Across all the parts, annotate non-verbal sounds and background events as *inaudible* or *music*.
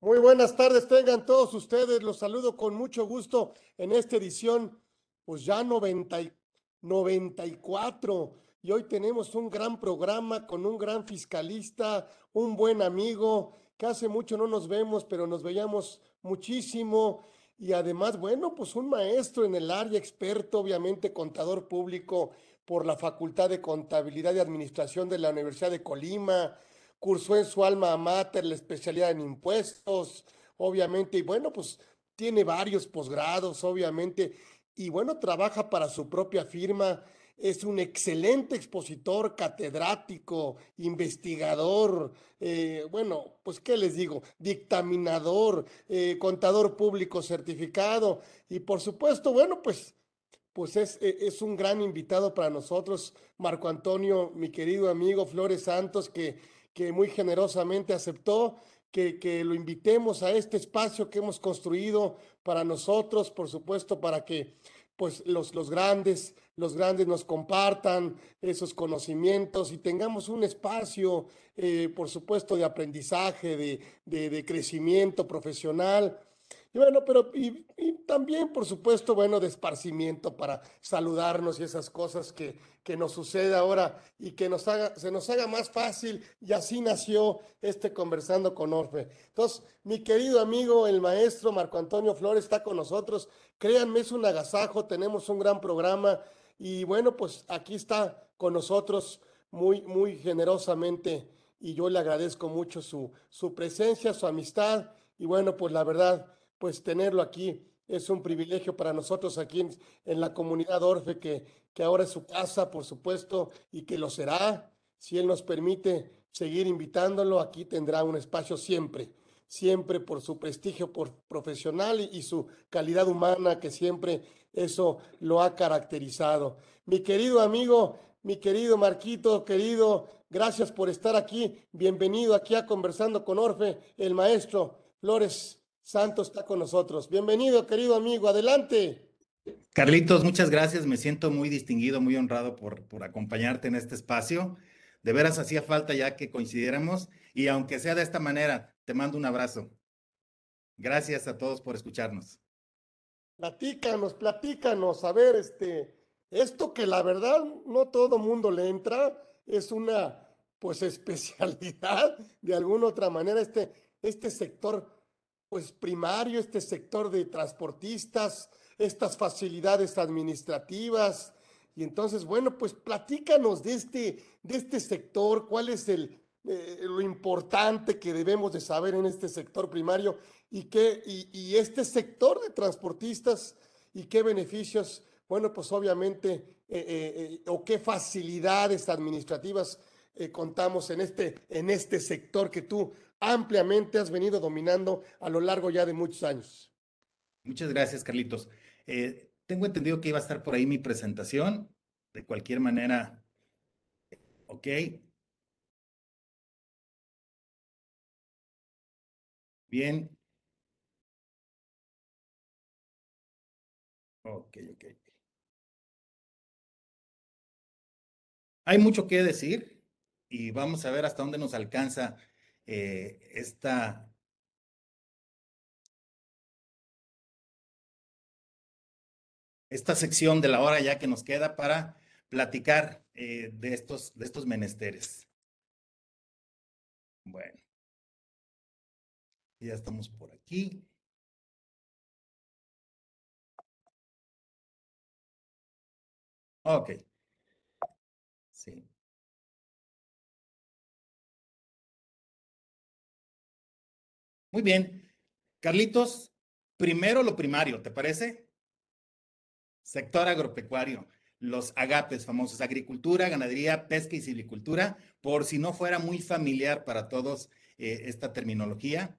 Muy buenas tardes, tengan todos ustedes. Los saludo con mucho gusto en esta edición, pues ya 90, 94. Y hoy tenemos un gran programa con un gran fiscalista, un buen amigo, que hace mucho no nos vemos, pero nos veíamos muchísimo. Y además, bueno, pues un maestro en el área, experto, obviamente contador público por la Facultad de Contabilidad y Administración de la Universidad de Colima cursó en su alma mater la especialidad en impuestos, obviamente, y bueno, pues tiene varios posgrados, obviamente, y bueno, trabaja para su propia firma, es un excelente expositor, catedrático, investigador, eh, bueno, pues qué les digo, dictaminador, eh, contador público certificado, y por supuesto, bueno, pues pues es, e, es, un gran invitado para nosotros, Marco Antonio, mi querido amigo Flores Santos, que que muy generosamente aceptó que, que, lo invitemos a este espacio que hemos construido para nosotros, por supuesto, para que pues los, los grandes, los grandes nos compartan esos conocimientos y tengamos un espacio, eh, por supuesto, de aprendizaje, de, de, de crecimiento profesional y bueno, pero y, también, por supuesto, bueno, de esparcimiento para saludarnos y esas cosas que, que nos sucede ahora y que nos haga, se nos haga más fácil. Y así nació este Conversando con Orfe. Entonces, mi querido amigo, el maestro Marco Antonio Flores está con nosotros. Créanme, es un agasajo, tenemos un gran programa. Y bueno, pues aquí está con nosotros muy, muy generosamente. Y yo le agradezco mucho su, su presencia, su amistad. Y bueno, pues la verdad, pues tenerlo aquí es un privilegio para nosotros aquí en, la comunidad Orfe, que, que ahora es su casa, por supuesto, y que lo será. Si Él nos permite seguir invitándolo, aquí tendrá un espacio siempre, siempre por su prestigio por profesional y, y su calidad humana, que siempre eso lo ha caracterizado. Mi querido amigo, mi querido Marquito, querido, gracias por estar aquí. Bienvenido aquí a Conversando con Orfe, el maestro Flores Santos está con nosotros. Bienvenido, querido amigo. Adelante. Carlitos, muchas gracias. Me siento muy distinguido, muy honrado por, por acompañarte en este espacio. De veras hacía falta ya que coincidiéramos y aunque sea de esta manera, te mando un abrazo. Gracias a todos por escucharnos. Platícanos, platícanos. A ver, este, esto que la verdad no todo mundo le entra, es una pues *laughs* especialidad de alguna otra manera, este, este sector pues primario, este sector de transportistas, estas facilidades administrativas. Y entonces, bueno, pues platícanos de este, de este sector, cuál es el, eh, lo importante que debemos de saber en este sector primario y, qué, y, este sector de transportistas y qué beneficios, bueno, pues obviamente, eh, eh, o qué facilidades administrativas contamos en este, en este sector que tú ampliamente has venido dominando a lo largo ya de muchos años. Muchas gracias, Carlitos. Eh, tengo entendido que iba a estar por ahí mi presentación. De cualquier manera, ok. Bien. Ok, ok. Hay mucho que decir y vamos a ver hasta dónde nos alcanza eh, esta, esta sección de la hora ya que nos queda para platicar eh, de, estos, de estos menesteres. Bueno, ya estamos por aquí. Ok. Muy bien. Carlitos, primero lo primario, ¿te parece? Sector agropecuario, los agapes famosos, agricultura, ganadería, pesca y silvicultura, por si no fuera muy familiar para todos eh, esta terminología.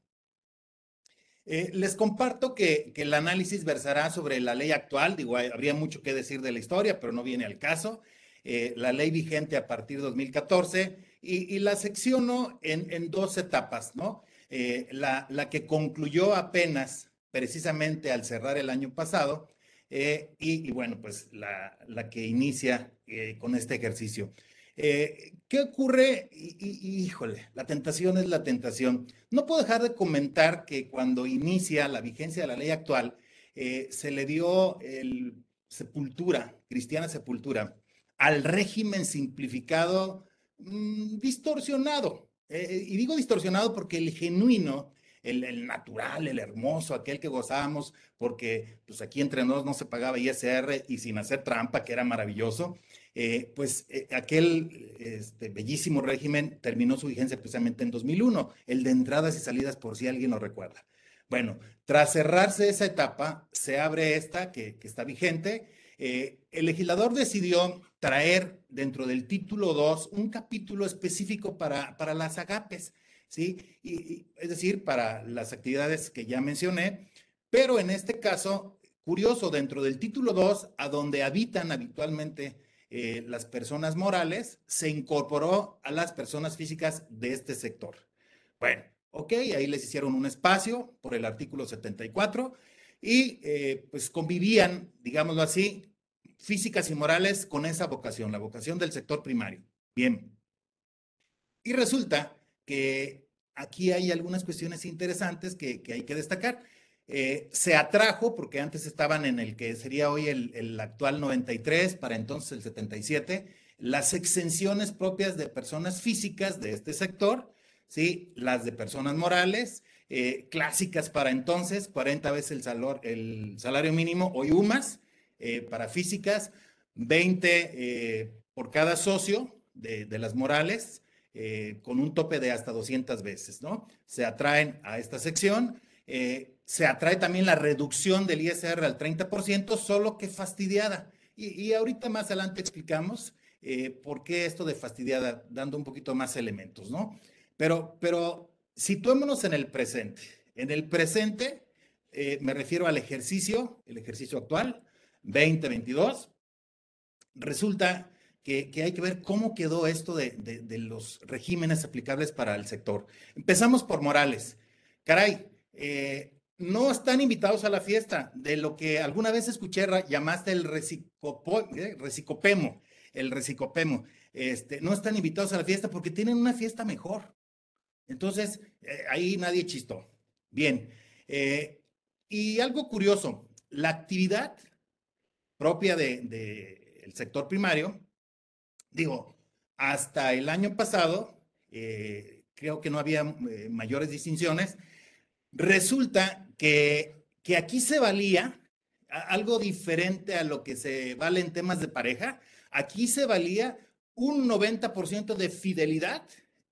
Eh, les comparto que, el análisis versará sobre la ley actual, digo, habría mucho que decir de la historia, pero no viene al caso. Eh, la ley vigente a partir de 2014 y, la secciono en, en dos etapas, ¿no? Eh, la, la, que concluyó apenas precisamente al cerrar el año pasado eh, y, bueno, pues la, la, que inicia eh, con este ejercicio. ¿Qué ocurre? Y, híjole, la tentación es la tentación. No puedo dejar de comentar que cuando inicia la vigencia de la ley actual, se le dio el sepultura, cristiana sepultura, al régimen simplificado mm, distorsionado. Eh, y digo distorsionado porque el genuino el, natural, el hermoso, aquel que gozábamos, porque pues aquí entre nosotros no se pagaba ISR y sin hacer trampa, que era maravilloso, eh, pues eh, aquel este, bellísimo régimen terminó su vigencia precisamente en 2001, el de entradas y salidas, por si alguien lo recuerda. Bueno, tras cerrarse esa etapa, se abre esta que, está vigente. Eh, el legislador decidió traer dentro del título 2 un capítulo específico para, para las agapes. ¿sí? Y, es decir, para las actividades que ya mencioné, pero en este caso, curioso, dentro del título 2, a donde habitan habitualmente eh, las personas morales, se incorporó a las personas físicas de este sector. Bueno, ok, ahí les hicieron un espacio por el artículo 74 y eh, pues convivían, digámoslo así, físicas y morales con esa vocación, la vocación del sector primario. Bien. Y resulta que aquí hay algunas cuestiones interesantes que, hay que destacar. Eh, se atrajo, porque antes estaban en el que sería hoy el, actual 93, para entonces el 77, las exenciones propias de personas físicas de este sector, ¿sí? las de personas morales, eh, clásicas para entonces, 40 veces el, el salario mínimo, hoy UMAS, eh, para físicas, 20 por cada socio de, de las morales, eh, con un tope de hasta 200 veces, ¿no? Se atraen a esta sección. Eh, se atrae también la reducción del ISR al 30%, solo que fastidiada. Y, ahorita más adelante explicamos eh, por qué esto de fastidiada, dando un poquito más elementos, ¿no? Pero, pero situémonos en el presente. En el presente me refiero al ejercicio, el ejercicio actual, 2022. Resulta que, hay que ver cómo quedó esto de, los regímenes aplicables para el sector. Empezamos por Morales. Caray, eh, no están invitados a la fiesta de lo que alguna vez escuché, llamaste el eh, recicopemo, el recicopemo. Este, no están invitados a la fiesta porque tienen una fiesta mejor. Entonces, eh, ahí nadie chistó. Bien. y algo curioso, la actividad propia del de, sector primario digo, hasta el año pasado, eh, creo que no había eh, mayores distinciones. Resulta que, que aquí se valía algo diferente a lo que se vale en temas de pareja. Aquí se valía un 90% de fidelidad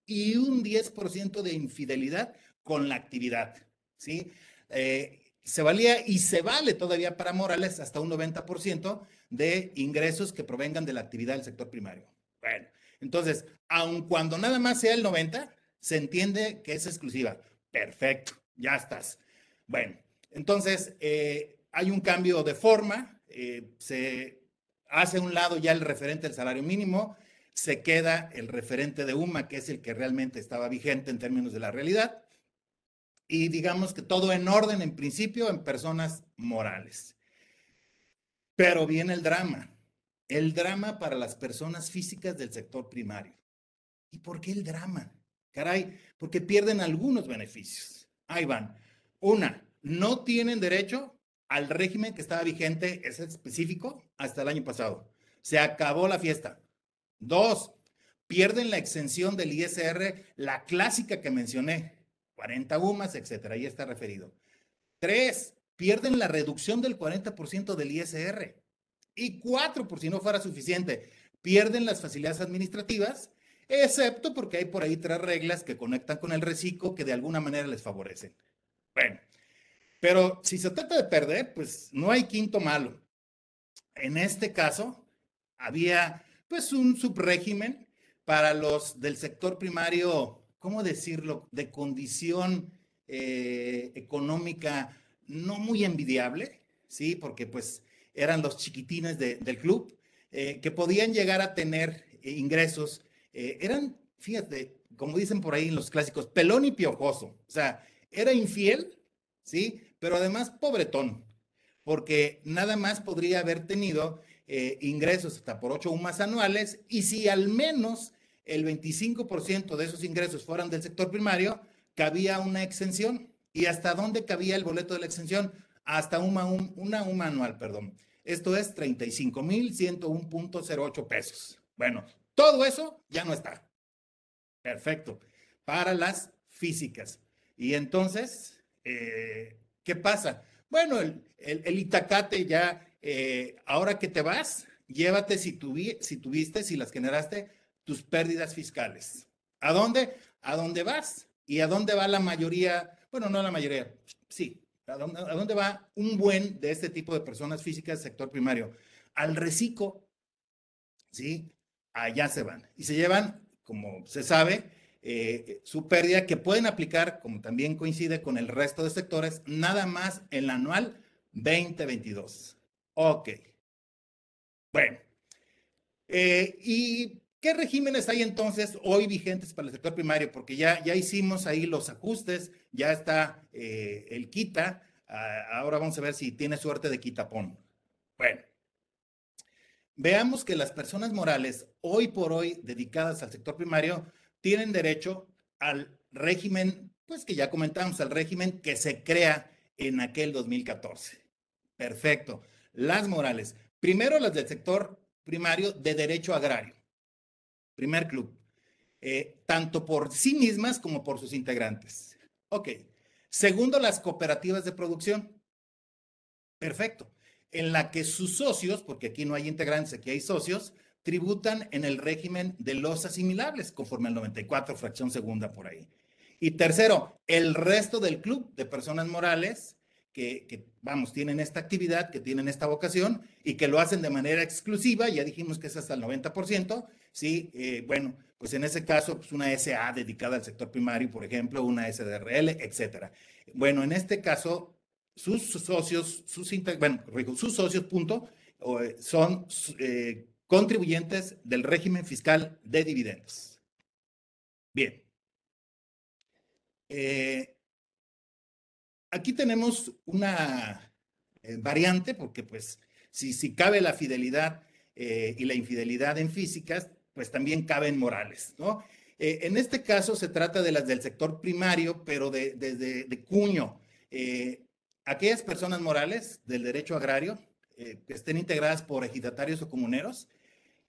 y un 10% de infidelidad con la actividad, ¿sí? Eh, se valía y se vale todavía para Morales hasta un 90% de ingresos que provengan de la actividad del sector primario. Bueno, entonces, aun cuando nada más sea el 90, se entiende que es exclusiva. Perfecto, ya estás. Bueno, entonces eh, hay un cambio de forma, eh, se hace a un lado ya el referente del salario mínimo, se queda el referente de UMA, que es el que realmente estaba vigente en términos de la realidad, y digamos que todo en orden en principio en personas morales. Pero viene el drama, el drama para las personas físicas del sector primario. ¿Y por qué el drama? Caray, porque pierden algunos beneficios. Ahí van. Una, no tienen derecho al régimen que estaba vigente, es específico, hasta el año pasado. Se acabó la fiesta. Dos, pierden la exención del ISR, la clásica que mencioné, 40 UMAS, etcétera, ahí está referido. Tres, pierden la reducción del 40% del ISR. Y cuatro, por si no fuera suficiente, pierden las facilidades administrativas, excepto porque hay por ahí tres reglas que conectan con el reciclo que de alguna manera les favorecen. Bueno, pero si se trata de perder, pues no hay quinto malo. En este caso, había pues un subrégimen para los del sector primario ¿cómo decirlo?, de condición eh, económica no muy envidiable, ¿sí? Porque pues eran los chiquitines del club, eh, que podían llegar a tener eh, ingresos, eran, fíjate, como dicen por ahí en los clásicos, pelón y piojoso, o sea, era infiel, ¿sí? Pero además pobretón, porque nada más podría haber tenido eh, ingresos hasta por ocho UMAS anuales y si al menos el 25% de esos ingresos fueran del sector primario, cabía una exención. ¿Y hasta dónde cabía el boleto de la exención? Hasta una, una anual, perdón. Esto es 35.101.08 pesos. Bueno, todo eso ya no está. Perfecto. Para las físicas. Y entonces, eh, ¿qué pasa? Bueno, el, el, Itacate ya, eh, ahora que te vas, llévate si, si tuviste, si las generaste, tus pérdidas fiscales. ¿A dónde? A dónde vas. ¿Y a dónde va la mayoría? Bueno, no la mayoría, sí. ¿A dónde, va un buen de este tipo de personas físicas del sector primario? Al reciclo, ¿sí? Allá se van. Y se llevan, como se sabe, eh, su pérdida que pueden aplicar, como también coincide con el resto de sectores, nada más en el anual 2022. Ok. Bueno. Eh, ¿Y qué regímenes hay entonces hoy vigentes para el sector primario? Porque ya, ya hicimos ahí los ajustes, ya está eh, el quita. Ah, ahora vamos a ver si tiene suerte de quitapón. Bueno. Veamos que las personas morales hoy por hoy dedicadas al sector primario tienen derecho al régimen, pues que ya comentamos, al régimen que se crea en aquel 2014. Perfecto. Las morales. Primero las del sector primario de derecho agrario. Primer club. Eh, tanto por sí mismas como por sus integrantes. Ok. Segundo, las cooperativas de producción. Perfecto. En la que sus socios, porque aquí no hay integrantes, aquí hay socios, tributan en el régimen de los asimilables, conforme al 94, fracción segunda por ahí. Y tercero, el resto del club de personas morales que, vamos, tienen esta actividad, que tienen esta vocación y que lo hacen de manera exclusiva, ya dijimos que es hasta el 90%, sí, eh, bueno, pues en ese caso, pues una SA dedicada al sector primario, por ejemplo, una SDRL, etcétera. Bueno, en este caso, sus socios, sus, bueno, sus socios, punto, eh, son eh, contribuyentes del régimen fiscal de dividendos. Bien. Eh, aquí tenemos una eh, variante, porque pues si, si cabe la fidelidad eh, y la infidelidad en físicas, pues también caben morales, ¿no? en este caso se trata de las del sector primario, pero de, de cuño. aquellas personas morales del derecho agrario que estén integradas por ejidatarios o comuneros,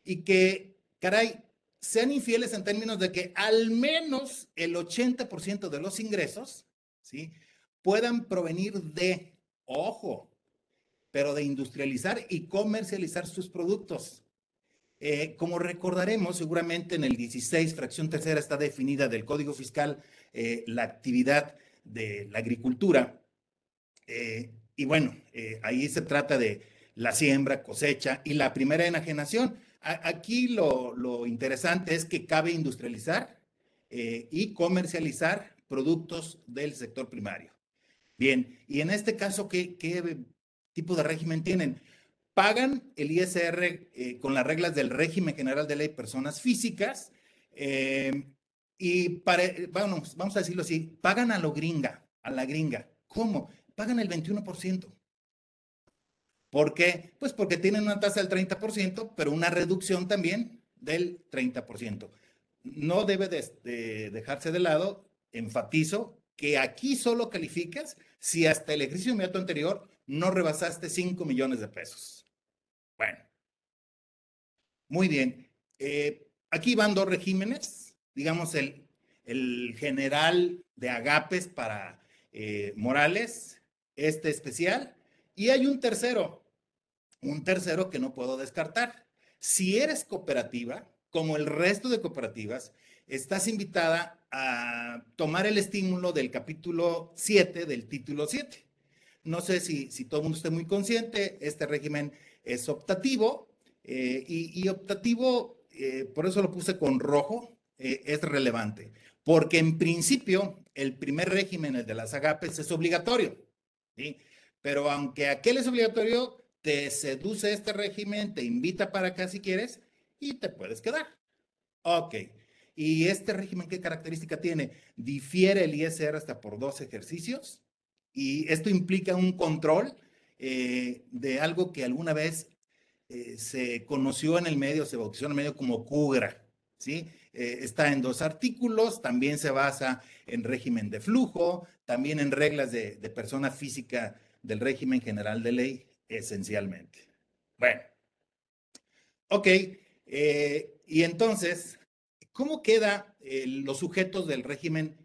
y que, caray, sean infieles en términos de que al menos el 80% de los ingresos, ¿sí? Puedan provenir de, ojo, pero de industrializar y comercializar sus productos. Eh, como recordaremos, seguramente en el 16, fracción tercera, está definida del Código Fiscal eh, la actividad de la agricultura. Eh, y bueno, ahí se trata de la siembra, cosecha y la primera enajenación. Aquí lo, interesante es que cabe industrializar y comercializar productos del sector primario. Bien, y en este caso, ¿qué, tipo de régimen tienen? Pagan el ISR eh, con las reglas del régimen general de ley personas físicas eh, y vamos, a decirlo así, pagan a lo gringa, a la gringa. ¿Cómo? Pagan el 21%. ¿Por qué? Pues porque tienen una tasa del 30%, pero una reducción también del 30%. No debe de, dejarse de lado, enfatizo, que aquí solo calificas si hasta el ejercicio inmediato anterior no rebasaste 5 millones de pesos. Bueno, muy bien. Eh, aquí van dos regímenes, digamos el, el general de agapes para eh, Morales, este especial, y hay un tercero, un tercero que no puedo descartar. Si eres cooperativa, como el resto de cooperativas, estás invitada a tomar el estímulo del capítulo 7 del título 7. No sé si, si todo el mundo esté muy consciente, este régimen es optativo eh, y, optativo, eh, por eso lo puse con rojo, eh, es relevante, porque en principio el primer régimen, el de las agapes, es obligatorio. ¿sí? Pero aunque aquel es obligatorio, te seduce este régimen, te invita para acá si quieres y te puedes quedar. Ok. ¿Y este régimen qué característica tiene? Difiere el ISR hasta por dos ejercicios y esto implica un control eh, de algo que alguna vez eh, se conoció en el medio, se bautizó en el medio como CUGRA, ¿sí? Eh, está en dos artículos, también se basa en régimen de flujo, también en reglas de, persona física del régimen general de ley, esencialmente. Bueno, ok, y entonces, ¿cómo quedan los sujetos del régimen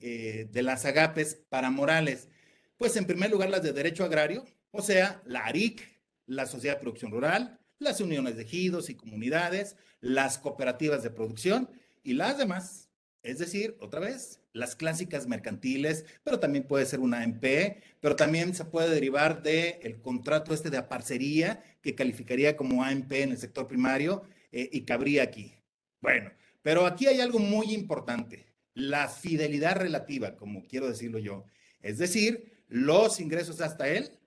de las agapes para Morales? Pues en primer lugar las de derecho agrario, o sea, la ARIC, la Sociedad de Producción Rural, las uniones de ejidos y comunidades, las cooperativas de producción y las demás. Es decir, otra vez, las clásicas mercantiles, pero también puede ser una MP, pero también se puede derivar del el contrato este de aparcería que calificaría como AMP en el sector primario eh, y cabría aquí. Bueno, pero aquí hay algo muy importante, la fidelidad relativa, como quiero decirlo yo. Es decir, los ingresos hasta él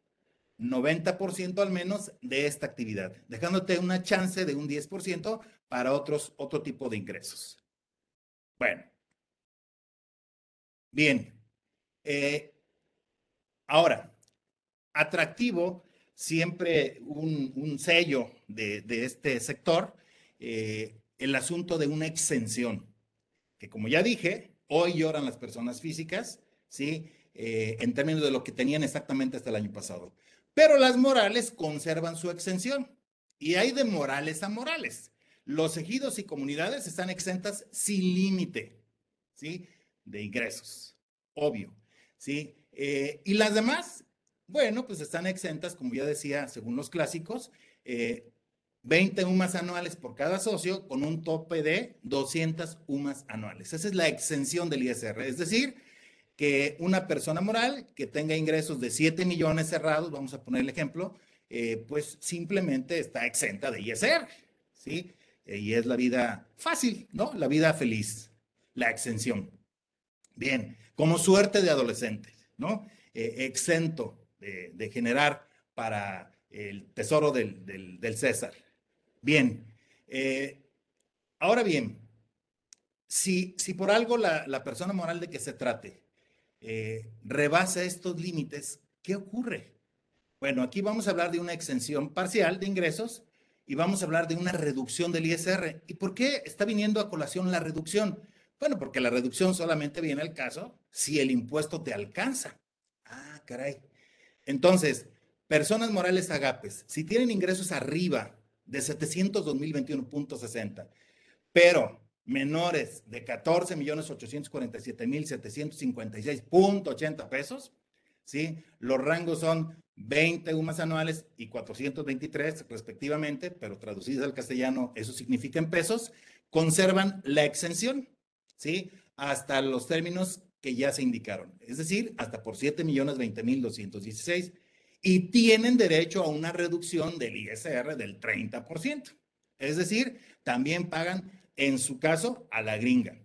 90% al menos de esta actividad, dejándote una chance de un 10% para otros, otro tipo de ingresos. Bueno. Bien. Eh, ahora, atractivo, siempre un, sello de, este sector, eh, el asunto de una exención, que como ya dije, hoy lloran las personas físicas, ¿sí? Eh, en términos de lo que tenían exactamente hasta el año pasado. Pero las morales conservan su exención y hay de morales a morales. Los ejidos y comunidades están exentas sin límite, ¿sí? De ingresos, obvio, ¿sí? Eh, y las demás, bueno, pues están exentas, como ya decía, según los clásicos, 20 eh, UMAS anuales por cada socio con un tope de 200 UMAS anuales. Esa es la exención del ISR, es decir, que una persona moral que tenga ingresos de 7 millones cerrados, vamos a poner el ejemplo, eh, pues simplemente está exenta de ISR, ¿sí? Eh, y es la vida fácil, ¿no? La vida feliz, la exención. Bien, como suerte de adolescente, ¿no? Eh, exento de, generar para el tesoro del, César. Bien, ahora bien, si, si por algo la, la persona moral de que se trate eh, rebasa estos límites, ¿qué ocurre? Bueno, aquí vamos a hablar de una exención parcial de ingresos y vamos a hablar de una reducción del ISR. ¿Y por qué está viniendo a colación la reducción? Bueno, porque la reducción solamente viene al caso si el impuesto te alcanza. Ah, caray. Entonces, personas morales agapes, si tienen ingresos arriba de 702.021.60, pero menores de 14 millones 847 mil 756.80 pesos, ¿sí? Los rangos son 20 UMAS anuales y 423 respectivamente, pero traducidos al castellano eso significa en pesos, conservan la exención, ¿sí? Hasta los términos que ya se indicaron, es decir, hasta por 7 millones 20 mil 216 y tienen derecho a una reducción del ISR del 30%. Es decir, también pagan en su caso, a la gringa.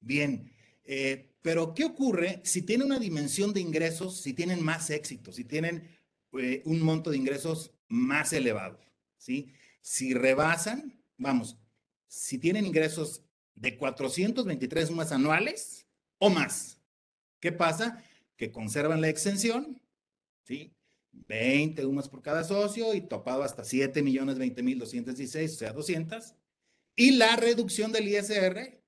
Bien, eh, pero ¿qué ocurre si tienen una dimensión de ingresos, si tienen más éxito, si tienen eh, un monto de ingresos más elevado? ¿sí? Si rebasan, vamos, si tienen ingresos de 423 más anuales o más, ¿qué pasa? Que conservan la exención, ¿sí? 20 UMAS por cada socio y topado hasta 7 millones 20 mil 216, o sea, 200. Y la reducción del ISR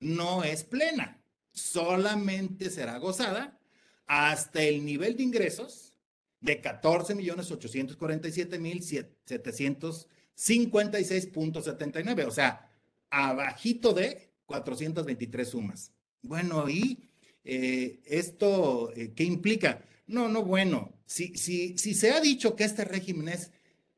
no es plena, solamente será gozada hasta el nivel de ingresos de 14 millones 847 mil 756.79, o sea, abajito de 423 sumas. Bueno, ¿y eh, esto eh, qué implica? No, no, bueno, si, si, si se ha dicho que este régimen es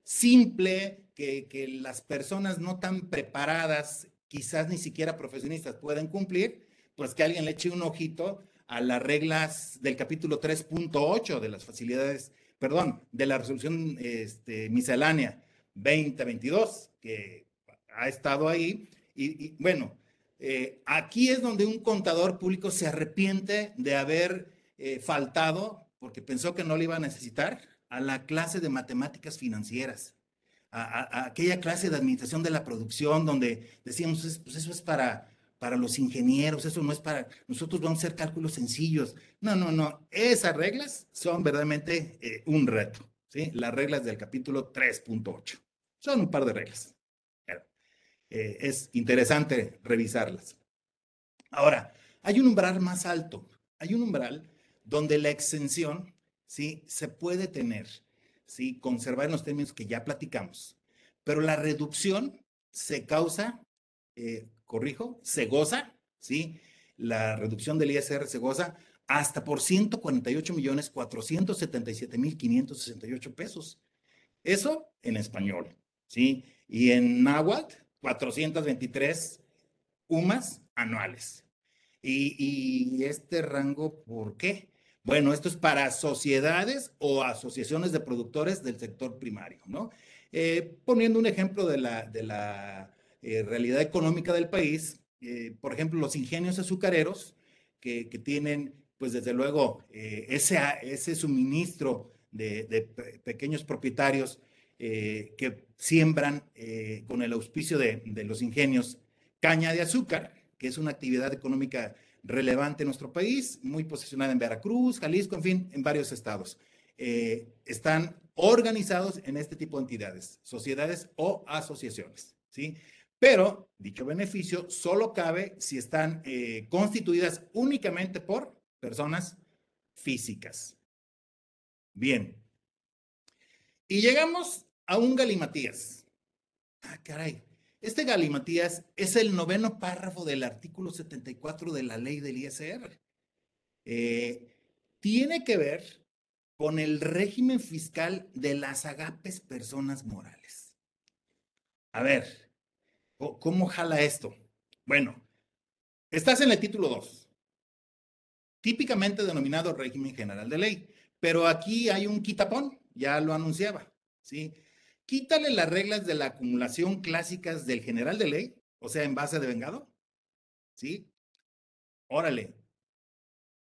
simple, que, las personas no tan preparadas, quizás ni siquiera profesionistas, pueden cumplir, pues que alguien le eche un ojito a las reglas del capítulo 3.8 de las facilidades, perdón, de la resolución este, miscelánea 2022, que ha estado ahí. Y, bueno, eh, aquí es donde un contador público se arrepiente de haber eh, faltado, porque pensó que no le iba a necesitar, a la clase de matemáticas financieras a, aquella clase de administración de la producción donde decíamos, pues eso es para, para los ingenieros, eso no es para, nosotros vamos a hacer cálculos sencillos. No, no, no, esas reglas son verdaderamente eh, un reto, ¿sí? Las reglas del capítulo 3.8. Son un par de reglas. Eh, es interesante revisarlas. Ahora, hay un umbral más alto. Hay un umbral donde la exención, ¿sí? Se puede tener, ¿sí? Conservar en los términos que ya platicamos. Pero la reducción se causa, eh, corrijo, se goza, ¿sí? La reducción del ISR se goza hasta por 148 millones 477 mil 568 pesos. Eso en español, ¿sí? Y en náhuatl, 423 UMAS anuales. Y, y, este rango, ¿por qué? Bueno, esto es para sociedades o asociaciones de productores del sector primario, ¿no? Eh, poniendo un ejemplo de la, de la eh, realidad económica del país, eh, por ejemplo, los ingenios azucareros, que, que tienen, pues desde luego, ese, ese suministro de, de pequeños propietarios que siembran con el auspicio de, de los ingenios caña de azúcar, que es una actividad económica relevante en nuestro país, muy posicionada en Veracruz, Jalisco, en fin, en varios estados. están organizados en este tipo de entidades, sociedades o asociaciones, ¿sí? Pero dicho beneficio solo cabe si están eh, constituidas únicamente por personas físicas. Bien. Y llegamos a un galimatías. Ah, caray. Este galimatías es el noveno párrafo del artículo 74 de la ley del ISR. Eh, tiene que ver con el régimen fiscal de las agapes personas morales. A ver, ¿cómo jala esto? Bueno, estás en el título 2, típicamente denominado régimen general de ley, pero aquí hay un quitapón, ya lo anunciaba, ¿sí? Quítale las reglas de la acumulación clásicas del general de ley, o sea, en base de vengado, ¿sí? Órale.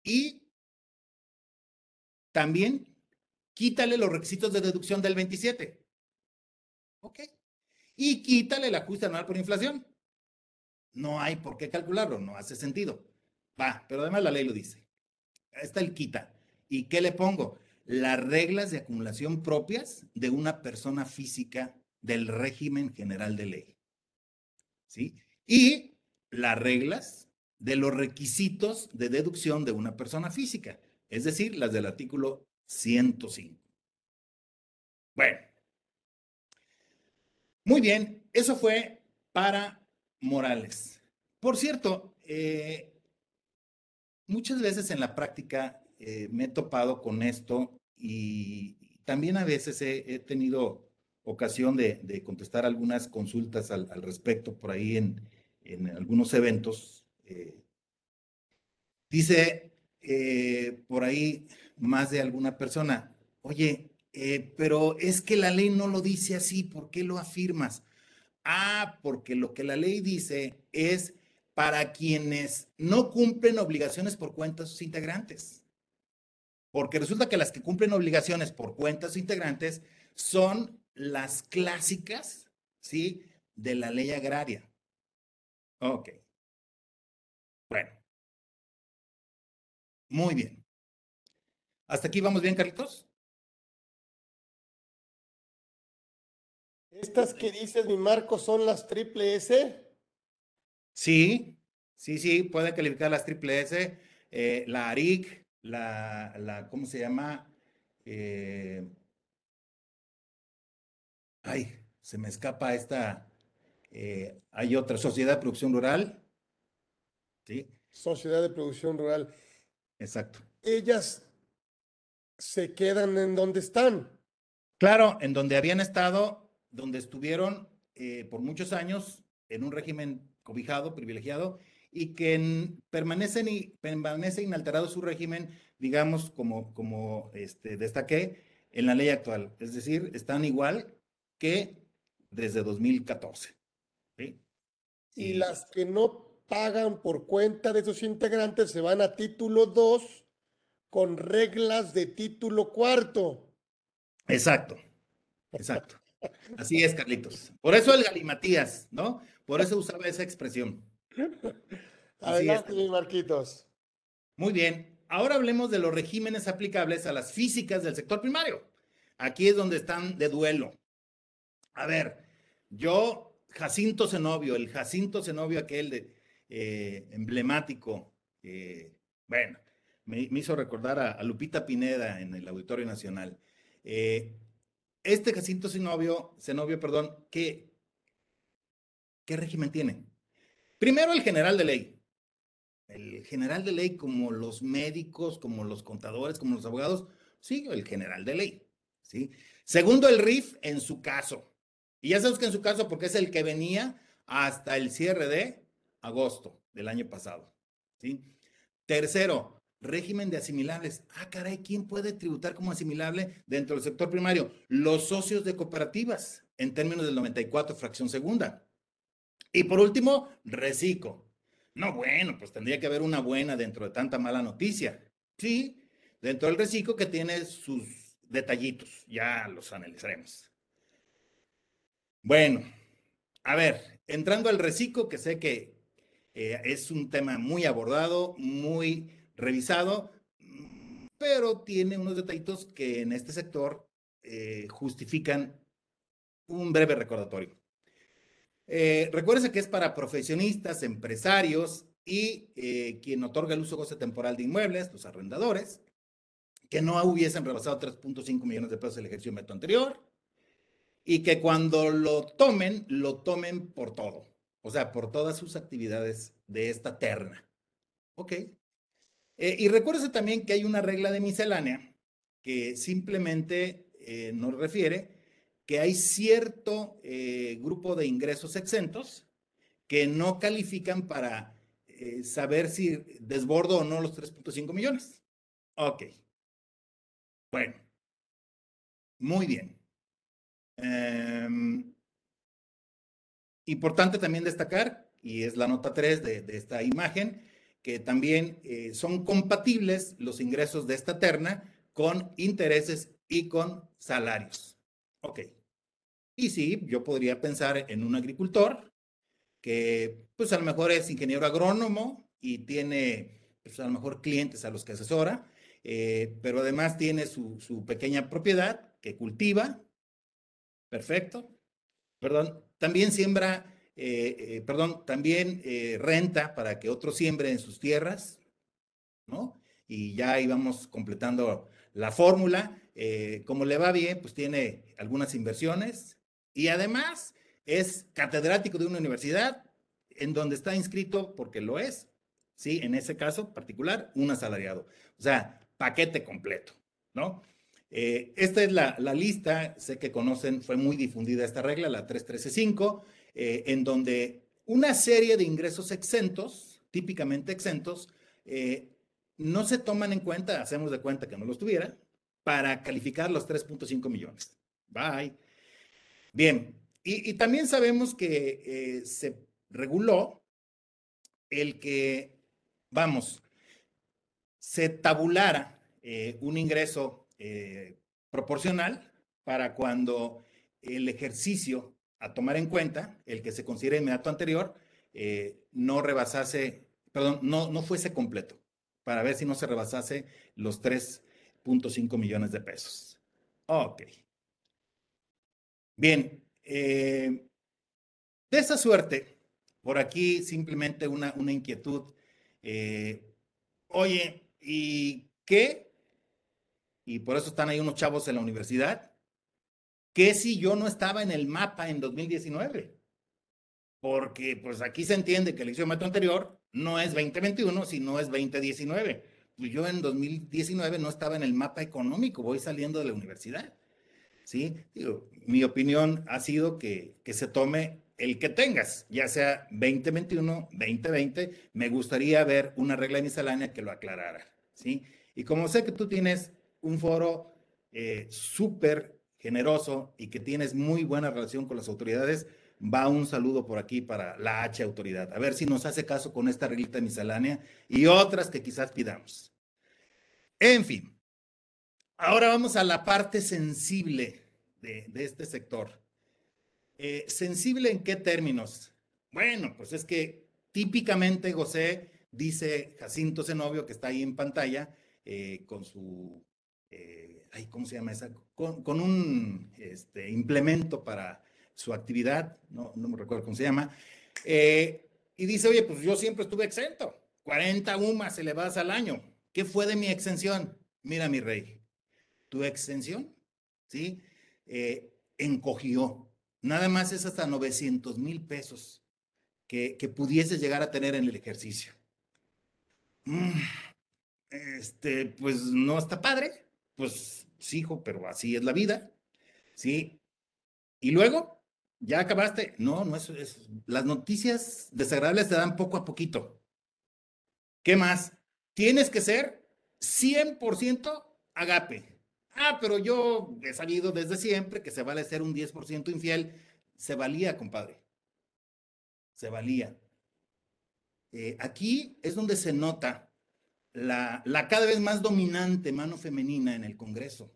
Y también quítale los requisitos de deducción del 27. ¿Ok? Y quítale el ajuste anual por inflación. No hay por qué calcularlo, no hace sentido. Va, pero además la ley lo dice. Está el quita. ¿Y qué le pongo? Las reglas de acumulación propias de una persona física del régimen general de ley. ¿Sí? Y las reglas de los requisitos de deducción de una persona física es decir, las del artículo 105. Bueno, muy bien, eso fue para Morales. Por cierto, eh, muchas veces en la práctica eh, me he topado con esto y también a veces he, tenido ocasión de, contestar algunas consultas al, respecto por ahí en, algunos eventos. Eh, dice eh, por ahí más de alguna persona, oye, pero es que la ley no lo dice así, ¿por qué lo afirmas? Ah, porque lo que la ley dice es para quienes no cumplen obligaciones por cuenta de sus integrantes. Porque resulta que las que cumplen obligaciones por cuenta de sus integrantes son las clásicas, ¿sí? De la ley agraria. Ok. Bueno, muy bien. ¿Hasta aquí vamos bien, Carlitos? Estas que dices, mi Marco, son las triple S. Sí, sí, sí, puede calificar las triple S, eh, la ARIC, la, la, ¿cómo se llama? Eh, ay, se me escapa esta, eh, hay otra, Sociedad de Producción Rural. Sí. Sociedad de Producción Rural. Exacto. Ellas se quedan en donde están. Claro, en donde habían estado, donde estuvieron eh, por muchos años en un régimen cobijado, privilegiado, y que permanecen y permanece inalterado su régimen, digamos, como, como este, destaqué, en la ley actual. Es decir, están igual que desde 2014. Y las que no pagan por cuenta de sus integrantes se van a título 2 con reglas de título cuarto. Exacto, exacto. Así es, Carlitos. Por eso el galimatías, ¿no? Por eso usaba esa expresión. *laughs* Adelante, Marquitos. Muy bien. Ahora hablemos de los regímenes aplicables a las físicas del sector primario. Aquí es donde están de duelo. A ver, yo, Jacinto Zenobio, el Jacinto Zenobio aquel de, eh, emblemático, eh, bueno, me, hizo recordar a, Lupita Pineda en el Auditorio Nacional. Eh, este Jacinto Zenobio, Zenobio, perdón, ¿qué, ¿qué régimen tiene? Primero el general de ley. El general de ley como los médicos, como los contadores, como los abogados, sí, el general de ley, ¿sí? Segundo, el RIF en su caso. Y ya sabes que en su caso, porque es el que venía hasta el cierre de agosto del año pasado, ¿sí? Tercero, régimen de asimilables. Ah, caray, ¿quién puede tributar como asimilable dentro del sector primario? Los socios de cooperativas, en términos del 94, fracción segunda. Y por último, reciclo. No, bueno, pues tendría que haber una buena dentro de tanta mala noticia. Sí, dentro del reciclo que tiene sus detallitos, ya los analizaremos. Bueno, a ver, entrando al reciclo, que sé que eh, es un tema muy abordado, muy revisado, pero tiene unos detallitos que en este sector eh, justifican un breve recordatorio. Eh, que es para profesionistas, empresarios y eh, quien otorga el uso goce temporal de inmuebles, los arrendadores, que no hubiesen rebasado 3.5 millones de pesos el ejercicio método anterior y que cuando lo tomen, lo tomen por todo, o sea, por todas sus actividades de esta terna. Ok. Eh, y recuérdese también que hay una regla de miscelánea que simplemente eh, nos refiere que hay cierto eh, grupo de ingresos exentos que no califican para saber si desbordo o no los 3.5 millones. Ok. Bueno. Muy bien. Em, importante también destacar, y es la nota 3 de, de esta imagen, que también eh, son compatibles los ingresos de esta terna con intereses y con salarios. Ok. Y sí, yo podría pensar en un agricultor que pues a lo mejor es ingeniero agrónomo y tiene pues a lo mejor clientes a los que asesora, eh, pero además tiene su, su pequeña propiedad que cultiva. Perfecto. Perdón, también siembra eh, eh, perdón, también renta para que otros siembren sus tierras, ¿no? Y ya íbamos completando la fórmula. como le va bien, pues tiene algunas inversiones y además es catedrático de una universidad en donde está inscrito, porque lo es, ¿sí? En ese caso particular, un asalariado. O sea, paquete completo, ¿no? esta es la, la, lista, sé que conocen, fue muy difundida esta regla, la 3135. Eh, en donde una serie de ingresos exentos, típicamente exentos, eh, no se toman en cuenta, hacemos de cuenta que no los tuviera, para calificar los 3.5 millones. Bye. Bien, y, también sabemos que eh, se reguló el que, vamos, se tabulara un ingreso proporcional para cuando el ejercicio a tomar en cuenta, el que se considera inmediato anterior, eh, no rebasase, perdón, no, no fuese completo, para ver si no se rebasase los 3.5 millones de pesos. Ok. Bien, eh, de esa suerte, por aquí simplemente una, una inquietud. Eh, oye, ¿y qué? Y por eso están ahí unos chavos en la universidad ¿Qué si yo no estaba en el mapa en 2019? Porque pues aquí se entiende que el elección anterior no es 2021, sino es 2019. Pues yo en 2019 no estaba en el mapa económico, voy saliendo de la universidad. ¿Sí? Digo, mi opinión ha sido que, que se tome el que tengas, ya sea 2021, 2020, me gustaría ver una regla miscelánea que lo aclarara, ¿sí? Y como sé que tú tienes un foro eh, súper generoso y que tienes muy buena relación con las autoridades, va un saludo por aquí para la H autoridad. A ver si nos hace caso con esta reglita miscelánea y otras que quizás pidamos. En fin, ahora vamos a la parte sensible de, este sector. Eh, ¿Sensible en qué términos? Bueno, pues es que típicamente José dice Jacinto Zenobio, que está ahí en pantalla, eh, con su eh, ¿cómo se llama esa? Con, un este, implemento para su actividad, no, me recuerdo cómo se llama, y dice, oye, pues yo siempre estuve exento, 40 UMAS elevadas al año. ¿Qué fue de mi exención? Mira, mi rey, tu exención, ¿sí? Eh, encogió. Nada más es hasta 900 mil pesos que, que pudieses llegar a tener en el ejercicio. Mm, este, pues no está padre, pues sí, hijo, pero así es la vida, ¿sí? Y luego, ¿ya acabaste? No, no es, es, las noticias desagradables te dan poco a poquito. ¿Qué más? Tienes que ser 100% agape. Ah, pero yo he sabido desde siempre que se vale ser un 10% infiel. Se valía, compadre. Se valía. Eh, aquí es donde se nota la, la, cada vez más dominante mano femenina en el Congreso.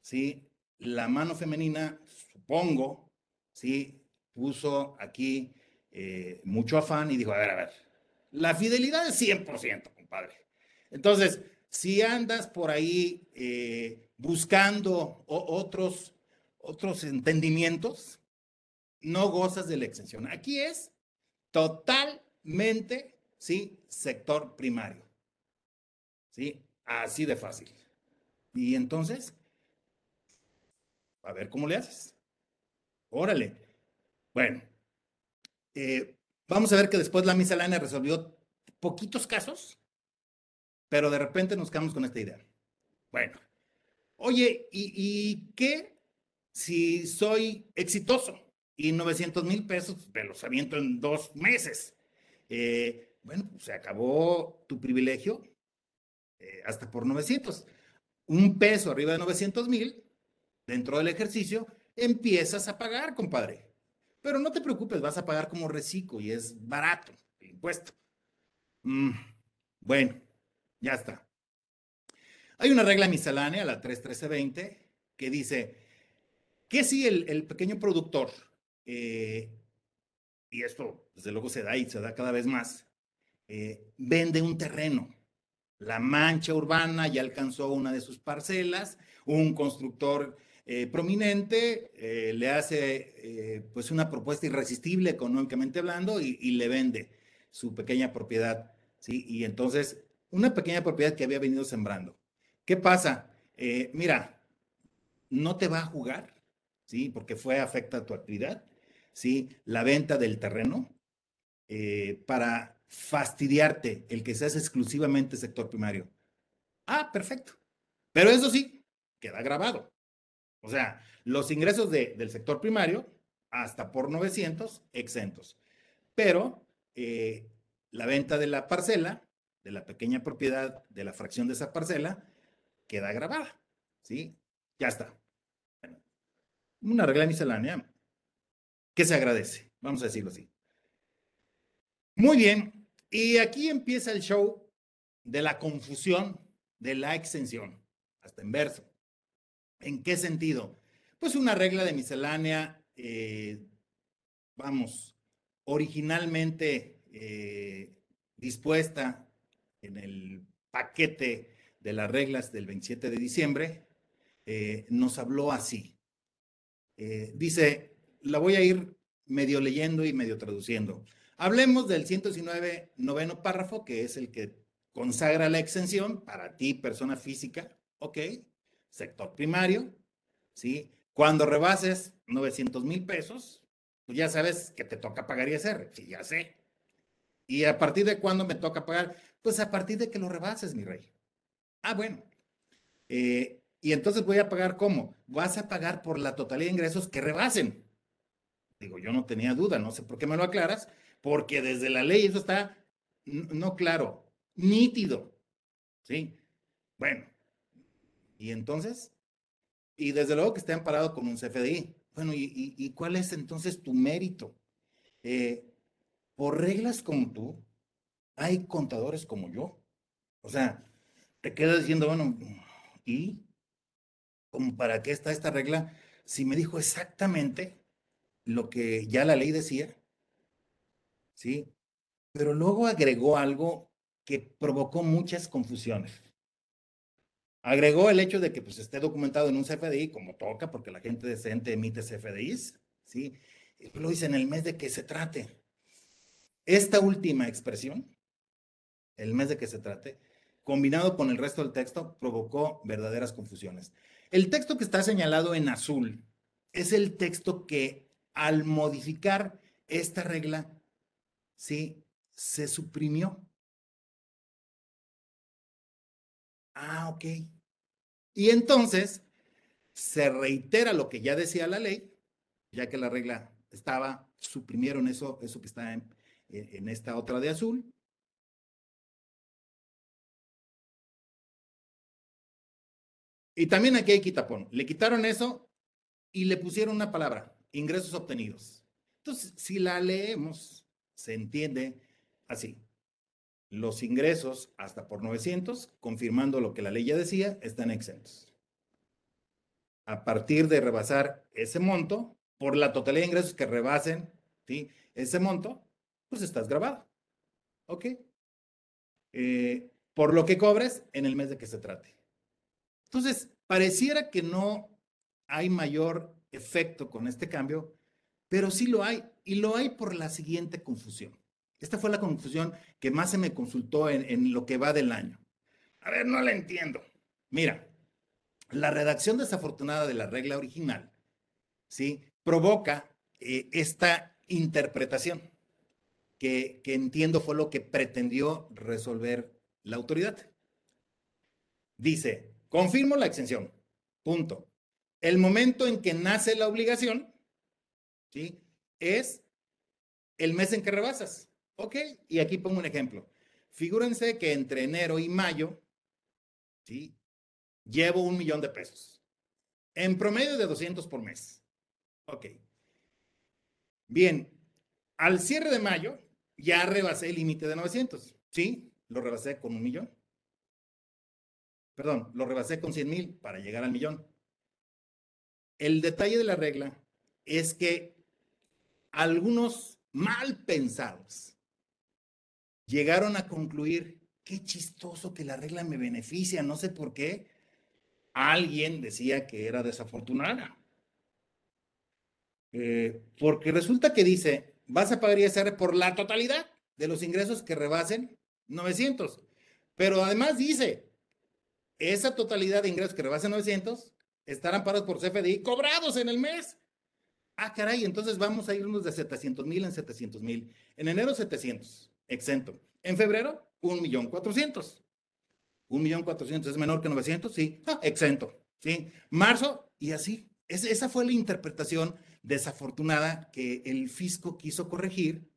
¿Sí? La mano femenina, supongo, ¿sí? Puso aquí eh, mucho afán y dijo, a ver, a ver, la fidelidad es 100%, compadre. Entonces, si andas por ahí eh, buscando otros, otros entendimientos, no gozas de la exención. Aquí es total mente, ¿sí? Sector primario. ¿Sí? Así de fácil. Y entonces, a ver cómo le haces. Órale. Bueno, eh, vamos a ver que después la miscelánea resolvió poquitos casos, pero de repente nos quedamos con esta idea. Bueno, oye, ¿y, qué si soy exitoso? Y 900 mil pesos me los aviento en dos meses. Eh, bueno, pues se acabó tu privilegio eh, hasta por 900. Un peso arriba de 900 mil, dentro del ejercicio, empiezas a pagar, compadre. Pero no te preocupes, vas a pagar como reciclo y es barato el impuesto. Mm, bueno, ya está. Hay una regla miscelánea, la 31320, que dice que si el, pequeño productor eh, y esto desde luego se da y se da cada vez más, eh, vende un terreno. La mancha urbana ya alcanzó una de sus parcelas, un constructor eh, prominente le hace pues una propuesta irresistible económicamente hablando y, y, le vende su pequeña propiedad, ¿sí? Y entonces, una pequeña propiedad que había venido sembrando. ¿Qué pasa? Eh, mira, no te va a jugar, ¿sí? Porque fue afecta a tu actividad, ¿sí? La venta del terreno eh, para fastidiarte el que seas exclusivamente sector primario. Ah, perfecto. Pero eso sí, queda grabado. O sea, los ingresos de, del sector primario, hasta por 900, exentos. Pero eh, la venta de la parcela, de la pequeña propiedad, de la fracción de esa parcela, queda grabada. ¿Sí? Ya está. Una regla miscelánea que se agradece, vamos a decirlo así. Muy bien, y aquí empieza el show de la confusión de la exención, hasta en verso. ¿En qué sentido? Pues una regla de miscelánea, eh, vamos, originalmente eh, dispuesta en el paquete de las reglas del 27 de diciembre, eh, nos habló así. Eh, dice, la voy a ir medio leyendo y medio traduciendo. Hablemos del 119 noveno párrafo, que es el que consagra la exención para ti, persona física, ¿ok? Sector primario, ¿sí? Cuando rebases 900 mil pesos, pues ya sabes que te toca pagar ISR, sí, ya sé. ¿Y a partir de cuándo me toca pagar? Pues a partir de que lo rebases, mi rey. Ah, bueno. Eh, y entonces voy a pagar cómo? Vas a pagar por la totalidad de ingresos que rebasen. Digo, yo no tenía duda, no sé por qué me lo aclaras, porque desde la ley eso está no claro, nítido. ¿Sí? Bueno, y entonces, y desde luego que esté amparado con un CFDI. Bueno, ¿y, y, y cuál es entonces tu mérito? Eh, por reglas como tú, hay contadores como yo. O sea, te quedas diciendo, bueno, ¿y? ¿Cómo para qué está esta regla? Si me dijo exactamente lo que ya la ley decía, ¿sí? Pero luego agregó algo que provocó muchas confusiones. Agregó el hecho de que pues esté documentado en un CFDI como toca, porque la gente decente emite CFDIs, ¿sí? Lo dice en el mes de que se trate. Esta última expresión, el mes de que se trate, combinado con el resto del texto, provocó verdaderas confusiones. El texto que está señalado en azul es el texto que al modificar esta regla, sí, se suprimió. Ah, ok. Y entonces se reitera lo que ya decía la ley, ya que la regla estaba, suprimieron eso, eso que está en, en esta otra de azul. Y también aquí hay quitapón. Le quitaron eso y le pusieron una palabra, ingresos obtenidos. Entonces, si la leemos, se entiende así. Los ingresos hasta por 900, confirmando lo que la ley ya decía, están exentos. A partir de rebasar ese monto, por la totalidad de ingresos que rebasen ¿sí? ese monto, pues estás grabado. ¿Ok? Eh, por lo que cobres en el mes de que se trate. Entonces, pareciera que no hay mayor efecto con este cambio, pero sí lo hay, y lo hay por la siguiente confusión. Esta fue la confusión que más se me consultó en, lo que va del año. A ver, no la entiendo. Mira, la redacción desafortunada de la regla original, ¿sí? Provoca eh, esta interpretación que, que entiendo fue lo que pretendió resolver la autoridad. Dice, confirmo la exención, punto el momento en que nace la obligación, ¿sí? Es el mes en que rebasas. ¿Ok? Y aquí pongo un ejemplo. Figúrense que entre enero y mayo, ¿sí? Llevo un millón de pesos. En promedio de 200 por mes. Ok. Bien, al cierre de mayo ya rebasé el límite de 900. ¿Sí? Lo rebasé con un millón. Perdón, lo rebasé con 100 mil para llegar al millón. El detalle de la regla es que algunos mal pensados llegaron a concluir, qué chistoso que la regla me beneficia, no sé por qué. Alguien decía que era desafortunada. Eh, porque resulta que dice, vas a pagar ISR por la totalidad de los ingresos que rebasen 900. Pero además dice, esa totalidad de ingresos que rebasen 900 estarán parados por CFDI cobrados en el mes. Ah, caray, entonces vamos a irnos de 700 mil en 700 mil. En enero 700, exento. En febrero, 1 millón 400. 1 millón 400 es menor que 900, sí, ah, exento. Sí, marzo y así. esa fue la interpretación desafortunada que el fisco quiso corregir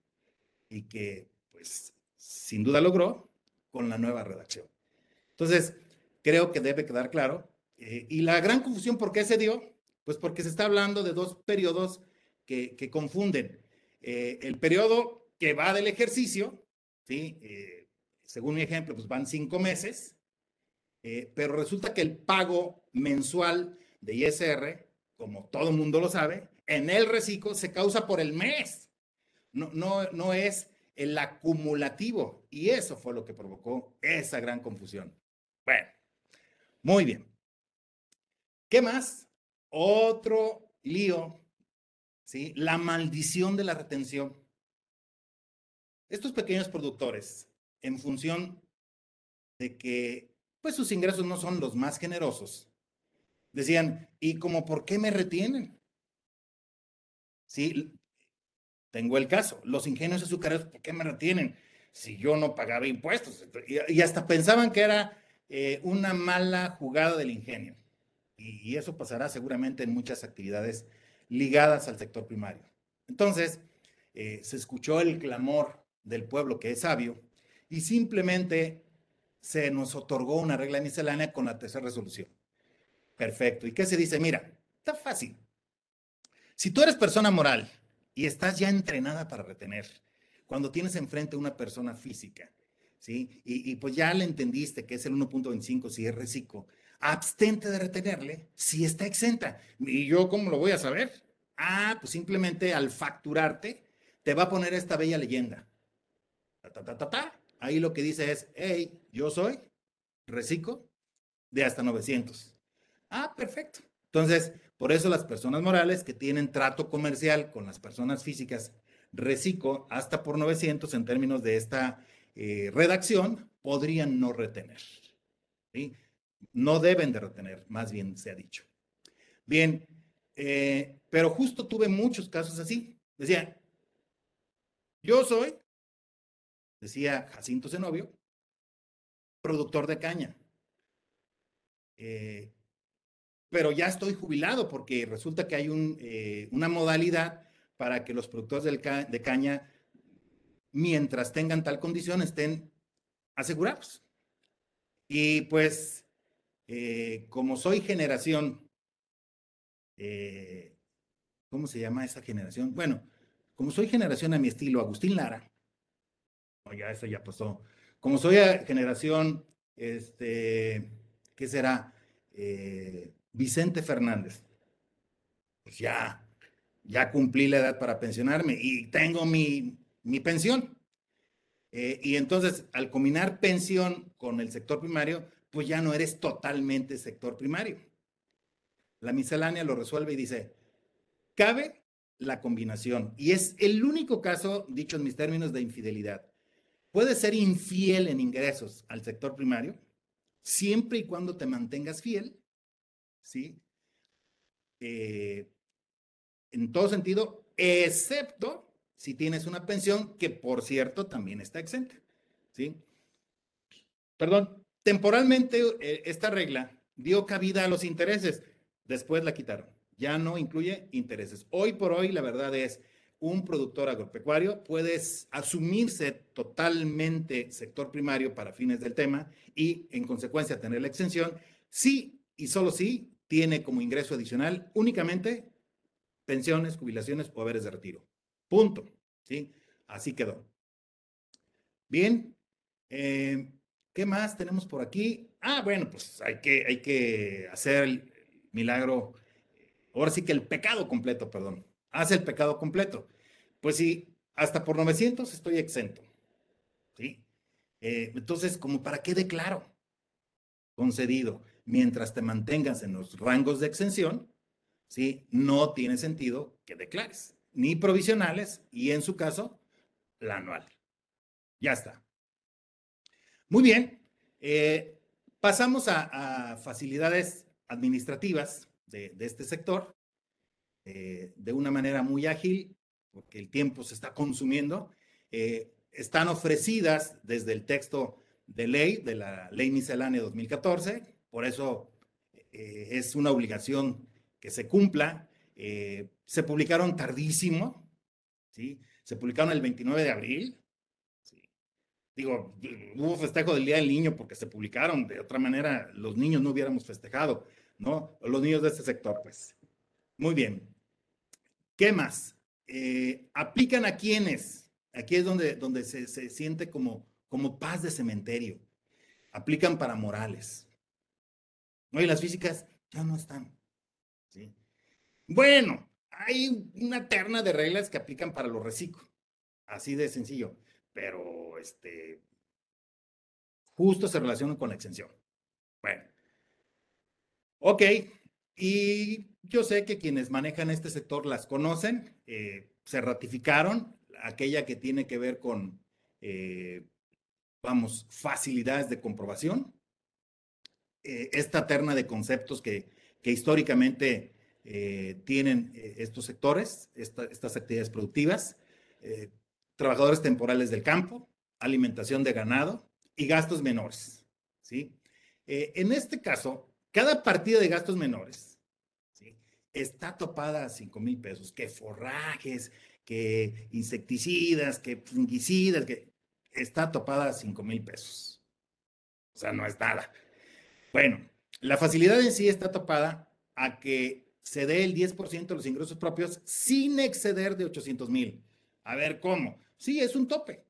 y que, pues, sin duda logró con la nueva redacción. Entonces, creo que debe quedar claro eh, y la gran confusión, ¿por qué se dio? Pues porque se está hablando de dos periodos que, confunden. Eh, el periodo que va del ejercicio, ¿sí? Eh, según mi ejemplo, pues van cinco meses, pero resulta que el pago mensual de ISR, como todo mundo lo sabe, en el reciclo se causa por el mes. No, no, no es el acumulativo. Y eso fue lo que provocó esa gran confusión. Bueno, muy bien. ¿Qué más? Otro lío, ¿sí? La maldición de la retención. Estos pequeños productores, en función de que pues sus ingresos no son los más generosos, decían, ¿y como por qué me retienen? Sí, tengo el caso, los ingenios azucareros, ¿por qué me retienen? Si yo no pagaba impuestos. Y, hasta pensaban que era eh, una mala jugada del ingenio y, eso pasará seguramente en muchas actividades ligadas al sector primario. Entonces, eh, se escuchó el clamor del pueblo que es sabio y simplemente se nos otorgó una regla miscelánea con la tercera resolución. Perfecto. ¿Y qué se dice? Mira, está fácil. Si tú eres persona moral y estás ya entrenada para retener, cuando tienes enfrente a una persona física, ¿sí? Y, y pues ya le entendiste que es el 1.25 si es reciclo, abstente de retenerle si está exenta. ¿Y yo cómo lo voy a saber? Ah, pues simplemente al facturarte te va a poner esta bella leyenda. Ahí lo que dice es, hey, yo soy reciclo de hasta 900. Ah, perfecto. Entonces, por eso las personas morales que tienen trato comercial con las personas físicas, reciclo hasta por 900 en términos de esta eh, redacción, podrían no retener. ¿sí? No deben de retener, más bien se ha dicho. Bien, eh, pero justo tuve muchos casos así. Decía, yo soy, decía Jacinto Zenobio, productor de caña. Eh, pero ya estoy jubilado porque resulta que hay un, una modalidad para que los productores de caña, mientras tengan tal condición, estén asegurados. Y pues, eh, como soy generación, ¿cómo se llama esa generación? Bueno, como soy generación a mi estilo Agustín Lara, ya eso ya pasó, como soy a generación, este, ¿qué será? Eh, Vicente Fernández. Pues ya, ya cumplí la edad para pensionarme y tengo mi, mi pensión. Eh, y entonces, al combinar pensión con el sector primario, pues ya no eres totalmente sector primario. La miscelánea lo resuelve y dice, cabe la combinación. Y es el único caso, dicho en mis términos, de infidelidad puedes ser infiel en ingresos al sector primario, siempre y cuando te mantengas fiel, ¿sí? Eh, en todo sentido, excepto si tienes una pensión que, por cierto, también está exenta, ¿sí? Perdón, temporalmente eh, esta regla dio cabida a los intereses, después la quitaron, ya no incluye intereses. Hoy por hoy, la verdad es un productor agropecuario puede asumirse totalmente sector primario para fines del tema y en consecuencia tener la exención si y solo si tiene como ingreso adicional únicamente pensiones, jubilaciones o haberes de retiro. Punto. ¿Sí? Así quedó. Bien. Eh, ¿Qué más tenemos por aquí? Ah, bueno, pues hay que, hay que hacer el milagro. Ahora sí que el pecado completo, perdón. Hace el pecado completo. Pues sí, hasta por 900 estoy exento. ¿Sí? Eh, entonces, ¿como para qué declaro? Concedido. Mientras te mantengas en los rangos de exención, ¿sí? No tiene sentido que declares, ni provisionales y en su caso, la anual. Ya está. Muy bien. Eh, pasamos a, facilidades administrativas de, este sector eh, de una manera muy ágil porque el tiempo se está consumiendo, eh, están ofrecidas desde el texto de ley, de la ley miscelánea 2014, por eso es una obligación que se cumpla. Se publicaron tardísimo, ¿sí? Se publicaron el 29 de abril. Digo, hubo festejo del Día del Niño porque se publicaron, de otra manera los niños no hubiéramos festejado, ¿no? Los niños de este sector, pues. Muy bien. ¿Qué más? Eh, aplican a quienes. Aquí es donde, donde se, siente como, como paz de cementerio. Aplican para morales. ¿No? Y las físicas ya no están. ¿sí? Bueno, hay una terna de reglas que aplican para los reciclos. Así de sencillo. Pero este justo se relacionan con la exención. Bueno. Ok. Y yo sé que quienes manejan este sector las conocen, eh, se ratificaron, aquella que tiene que ver con, eh, vamos, facilidades de comprobación, eh, esta terna de conceptos que, que históricamente tienen estos sectores, estas actividades productivas, trabajadores temporales del campo, alimentación de ganado y gastos menores. ¿sí? en este caso, cada partida de gastos menores está topada a 5 mil pesos, que forrajes, que insecticidas, que fungicidas, que está topada a 5 mil pesos. O sea, no es nada. Bueno, la facilidad en sí está topada a que se dé el 10% de los ingresos propios sin exceder de 800 mil. A ver, ¿cómo? Sí, es un tope.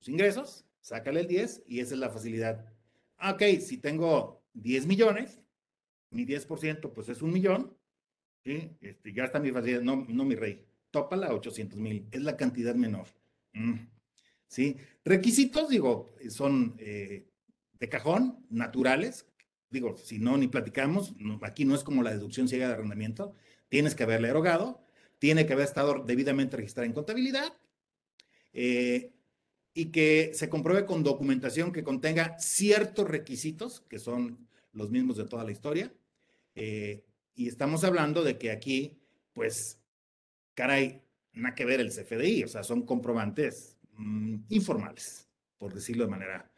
Los ingresos, sácale el 10 y esa es la facilidad. Ah, ok, si tengo 10 millones, mi 10% pues es un millón, ¿sí? Este, ya está mi facilidad, no, no mi rey, tópala a 800 mil, es la cantidad menor. Mm, ¿Sí? Requisitos, digo, son eh, de cajón, naturales, digo, si no, ni platicamos, aquí no es como la deducción ciega de arrendamiento, tienes que haberle erogado, tiene que haber estado debidamente registrada en contabilidad eh, y que se compruebe con documentación que contenga ciertos requisitos, que son los mismos de toda la historia. Eh, y estamos hablando de que aquí, pues, caray, nada que ver el CFDI, o sea, son comprobantes mm, informales, por decirlo de manera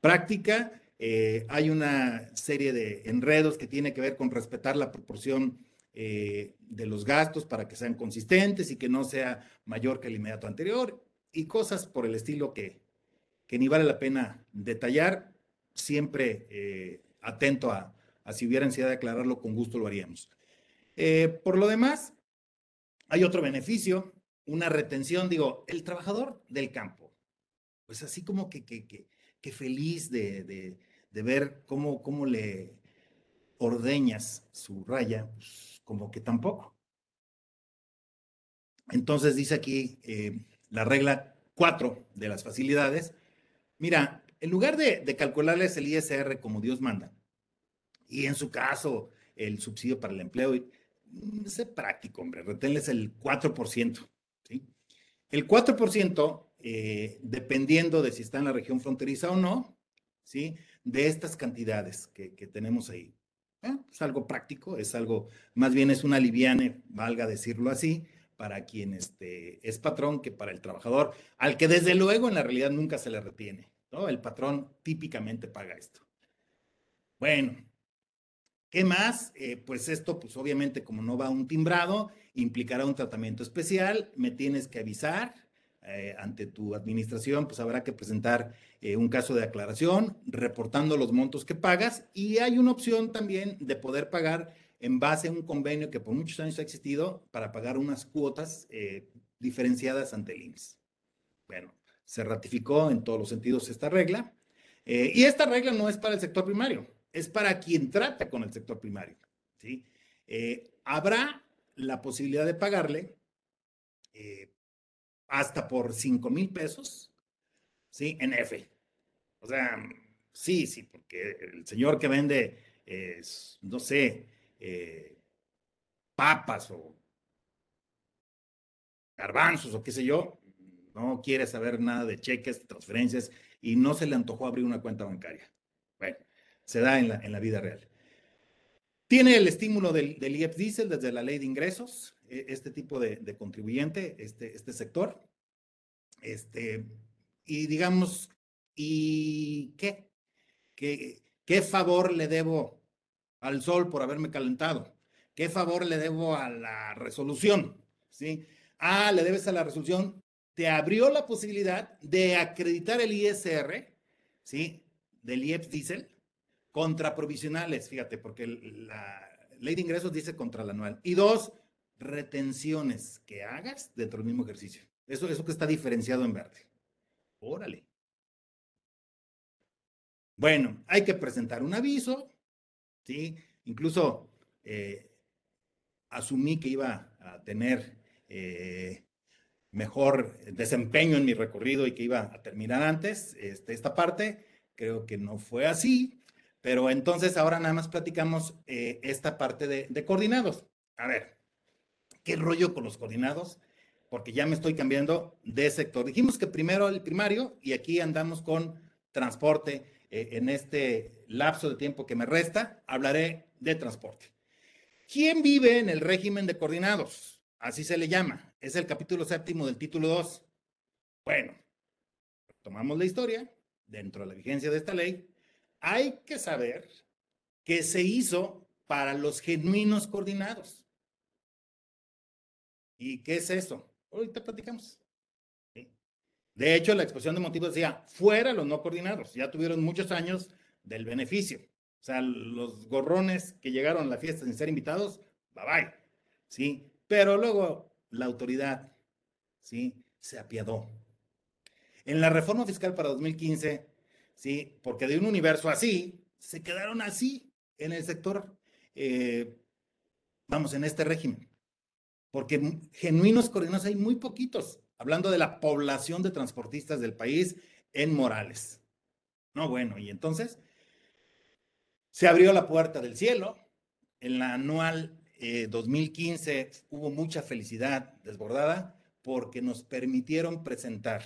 práctica. Eh, hay una serie de enredos que tiene que ver con respetar la proporción eh, de los gastos para que sean consistentes y que no sea mayor que el inmediato anterior y cosas por el estilo que, que ni vale la pena detallar, siempre eh, atento a, si hubiera ansiedad de aclararlo, con gusto lo haríamos. por lo demás, hay otro beneficio, una retención, digo, el trabajador del campo, pues así como que, que, que, feliz de, de, de, ver cómo, cómo le ordeñas su raya, pues como que tampoco. Entonces dice aquí eh, la regla 4 de las facilidades. Mira, en lugar de, calcularles el ISR como Dios manda, y en su caso el subsidio para el empleo, sé práctico, hombre, reténles el 4%. ¿sí? El 4%, eh, dependiendo de si está en la región fronteriza o no, ¿sí? De estas cantidades que, que tenemos ahí. ¿eh? Es algo práctico, es algo, más bien es una liviane, valga decirlo así, para quien este, es patrón que para el trabajador, al que desde luego en la realidad nunca se le retiene. ¿no? El patrón típicamente paga esto. Bueno, ¿Qué más? Eh, pues esto, pues obviamente como no va un timbrado, implicará un tratamiento especial, me tienes que avisar eh, ante tu administración, pues habrá que presentar eh, un caso de aclaración, reportando los montos que pagas y hay una opción también de poder pagar en base a un convenio que por muchos años ha existido para pagar unas cuotas diferenciadas ante el IMSS. Bueno, se ratificó en todos los sentidos esta regla y esta regla no es para el sector primario es para quien trata con el sector primario. ¿sí? Eh, habrá la posibilidad de pagarle eh, hasta por 5 mil pesos ¿sí? en F. O sea, sí, sí, porque el señor que vende, no sé, eh, papas o garbanzos o qué sé yo, no quiere saber nada de cheques, transferencias y no se le antojó abrir una cuenta bancaria. Bueno, se da en la, en la vida real. Tiene el estímulo del, del IEPS Diesel desde la ley de ingresos, este tipo de, de contribuyente, este, este sector. Este, y digamos, ¿y qué? qué? ¿Qué favor le debo al sol por haberme calentado? ¿Qué favor le debo a la resolución? ¿Sí? Ah, le debes a la resolución. Te abrió la posibilidad de acreditar el ISR, ¿sí? Del IEPS Diesel, Contraprovisionales, fíjate, porque la ley de ingresos dice contra la anual. Y dos, retenciones que hagas dentro del mismo ejercicio. Eso, eso que está diferenciado en verde. Órale. Bueno, hay que presentar un aviso, ¿sí? Incluso eh, asumí que iba a tener eh, mejor desempeño en mi recorrido y que iba a terminar antes este, esta parte. Creo que no fue así. Pero entonces ahora nada más platicamos eh, esta parte de, coordinados. A ver, ¿qué rollo con los coordinados? Porque ya me estoy cambiando de sector. Dijimos que primero el primario y aquí andamos con transporte. Eh, en este lapso de tiempo que me resta, hablaré de transporte. ¿Quién vive en el régimen de coordinados? Así se le llama. Es el capítulo séptimo del título 2. Bueno, tomamos la historia dentro de la vigencia de esta ley hay que saber que se hizo para los genuinos coordinados. ¿Y qué es eso? Ahorita platicamos. De hecho, la exposición de motivos decía, fuera los no coordinados, ya tuvieron muchos años del beneficio. O sea, los gorrones que llegaron a la fiesta sin ser invitados, bye bye. ¿Sí? Pero luego la autoridad, ¿sí? Se apiadó. En la reforma fiscal para 2015 ¿sí? Porque de un universo así, se quedaron así en el sector, eh, vamos, en este régimen. Porque genuinos coordinados hay muy poquitos, hablando de la población de transportistas del país en Morales. No, bueno, y entonces, Se abrió la puerta del cielo. En la anual 2015 eh, hubo mucha felicidad desbordada porque nos permitieron presentar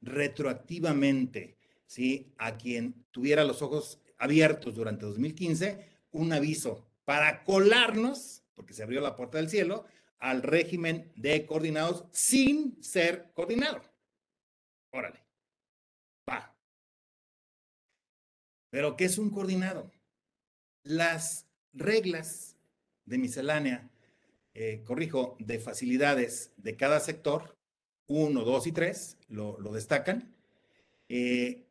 retroactivamente, ¿sí? A quien tuviera los ojos abiertos durante 2015, un aviso para colarnos, porque se abrió la puerta del cielo, al régimen de coordinados sin ser coordinado. Órale. Va. Pero, ¿qué es un coordinado? Las reglas de miscelánea, eh, corrijo, de facilidades de cada sector, uno, dos y tres, lo, destacan, eh,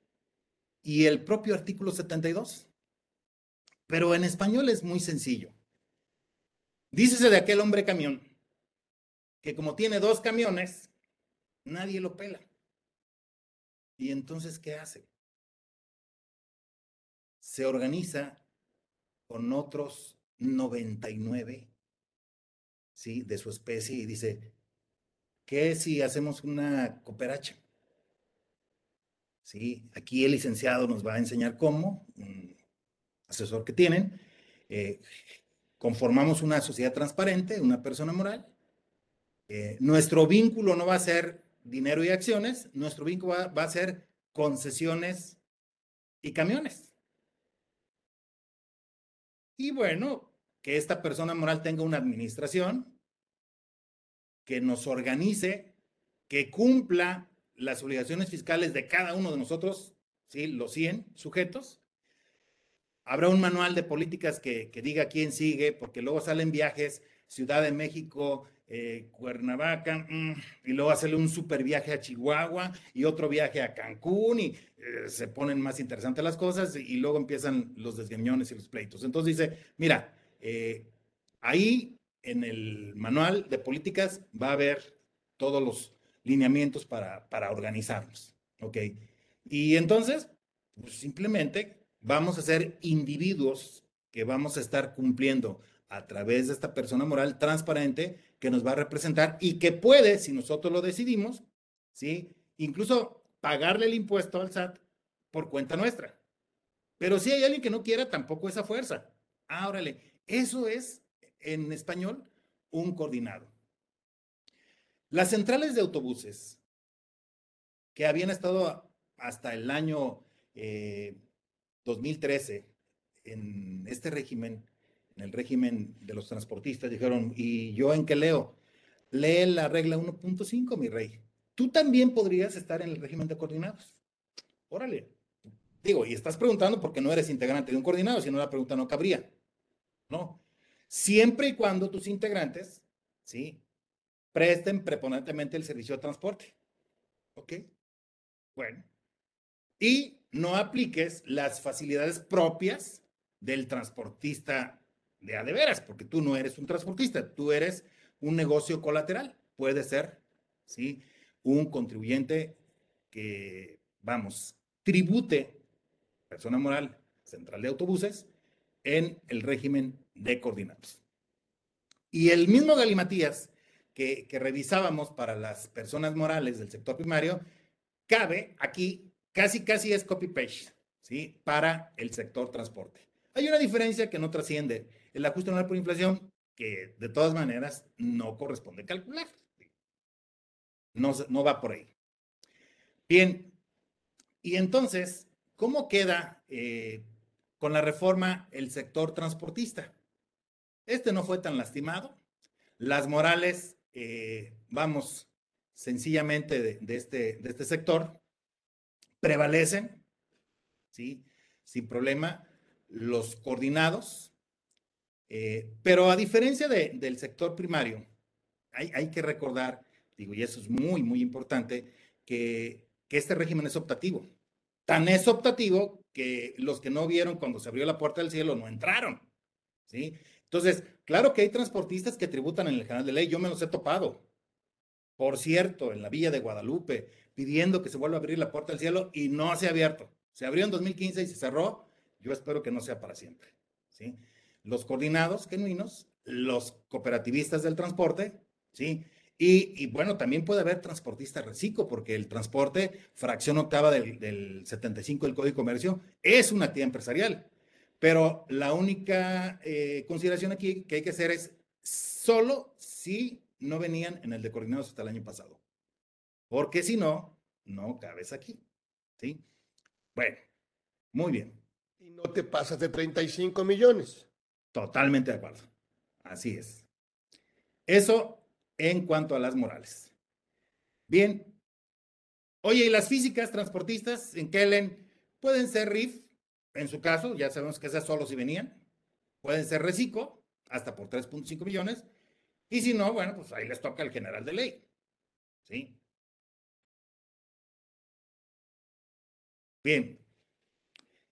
y el propio artículo 72. Pero en español es muy sencillo. Dícese de aquel hombre camión que como tiene dos camiones, nadie lo pela. ¿Y entonces qué hace? Se organiza con otros 99, ¿sí? De su especie y dice, ¿qué si hacemos una cooperacha? Sí, aquí el licenciado nos va a enseñar cómo, un asesor que tienen, eh, conformamos una sociedad transparente, una persona moral. Eh, nuestro vínculo no va a ser dinero y acciones, nuestro vínculo va a ser concesiones y camiones. Y bueno, que esta persona moral tenga una administración que nos organice, que cumpla las obligaciones fiscales de cada uno de nosotros, ¿sí? los 100 sujetos. Habrá un manual de políticas que, diga quién sigue, porque luego salen viajes, Ciudad de México, eh, Cuernavaca, mm, y luego hacerle un super viaje a Chihuahua y otro viaje a Cancún y eh, se ponen más interesantes las cosas y, luego empiezan los desgañones y los pleitos. Entonces dice, mira, eh, ahí en el manual de políticas va a haber todos los lineamientos para, para organizarnos, ¿ok? Y entonces, pues simplemente vamos a ser individuos que vamos a estar cumpliendo a través de esta persona moral transparente que nos va a representar y que puede, si nosotros lo decidimos, ¿sí? Incluso pagarle el impuesto al SAT por cuenta nuestra. Pero si hay alguien que no quiera, tampoco esa fuerza. Ah, eso es en español un coordinado. Las centrales de autobuses que habían estado hasta el año 2013 eh, en este régimen, en el régimen de los transportistas, dijeron, ¿y yo en qué leo? Lee la regla 1.5, mi rey. Tú también podrías estar en el régimen de coordinados. Órale. Digo, y estás preguntando porque no eres integrante de un coordinado, si no la pregunta no cabría. No. Siempre y cuando tus integrantes, ¿sí? presten preponentemente el servicio de transporte. ¿Ok? Bueno. Y no apliques las facilidades propias del transportista de a de veras, porque tú no eres un transportista, tú eres un negocio colateral. Puede ser, ¿sí? Un contribuyente que, vamos, tribute, persona moral, central de autobuses, en el régimen de coordinados. Y el mismo Galimatías que, revisábamos para las personas morales del sector primario, cabe aquí, casi, casi es copy-paste, ¿sí? Para el sector transporte. Hay una diferencia que no trasciende, el ajuste anual por inflación, que de todas maneras no corresponde calcular. No, no va por ahí. Bien, y entonces, ¿cómo queda eh, con la reforma el sector transportista? Este no fue tan lastimado. Las morales eh, vamos, sencillamente de, este, de este sector, prevalecen, ¿sí? Sin problema, los coordinados, eh, pero a diferencia del sector primario, hay, que recordar, digo, y eso es muy, muy importante, que, que este régimen es optativo. Tan es optativo que los que no vieron cuando se abrió la puerta del cielo no entraron, ¿sí? Entonces, claro que hay transportistas que tributan en el canal de ley, yo me los he topado. Por cierto, en la Villa de Guadalupe, pidiendo que se vuelva a abrir la puerta del cielo y no se ha abierto. Se abrió en 2015 y se cerró. Yo espero que no sea para siempre. ¿sí? Los coordinados genuinos, los cooperativistas del transporte, ¿sí? Y, bueno, también puede haber transportista reciclo, porque el transporte, fracción octava del, del 75 del Código de Comercio, es una actividad empresarial Pero la única eh, consideración aquí que hay que hacer es solo si no venían en el de coordinados hasta el año pasado. Porque si no, no cabes aquí. ¿Sí? Bueno, muy bien. Y no te pasas de 35 millones. Totalmente de acuerdo. Así es. Eso en cuanto a las morales. Bien. Oye, ¿y las físicas transportistas en Kellen pueden ser RIF? En su caso, ya sabemos que esas solo si venían. Pueden ser reciclo, hasta por 3.5 millones. Y si no, bueno, pues ahí les toca al general de ley. ¿Sí? Bien.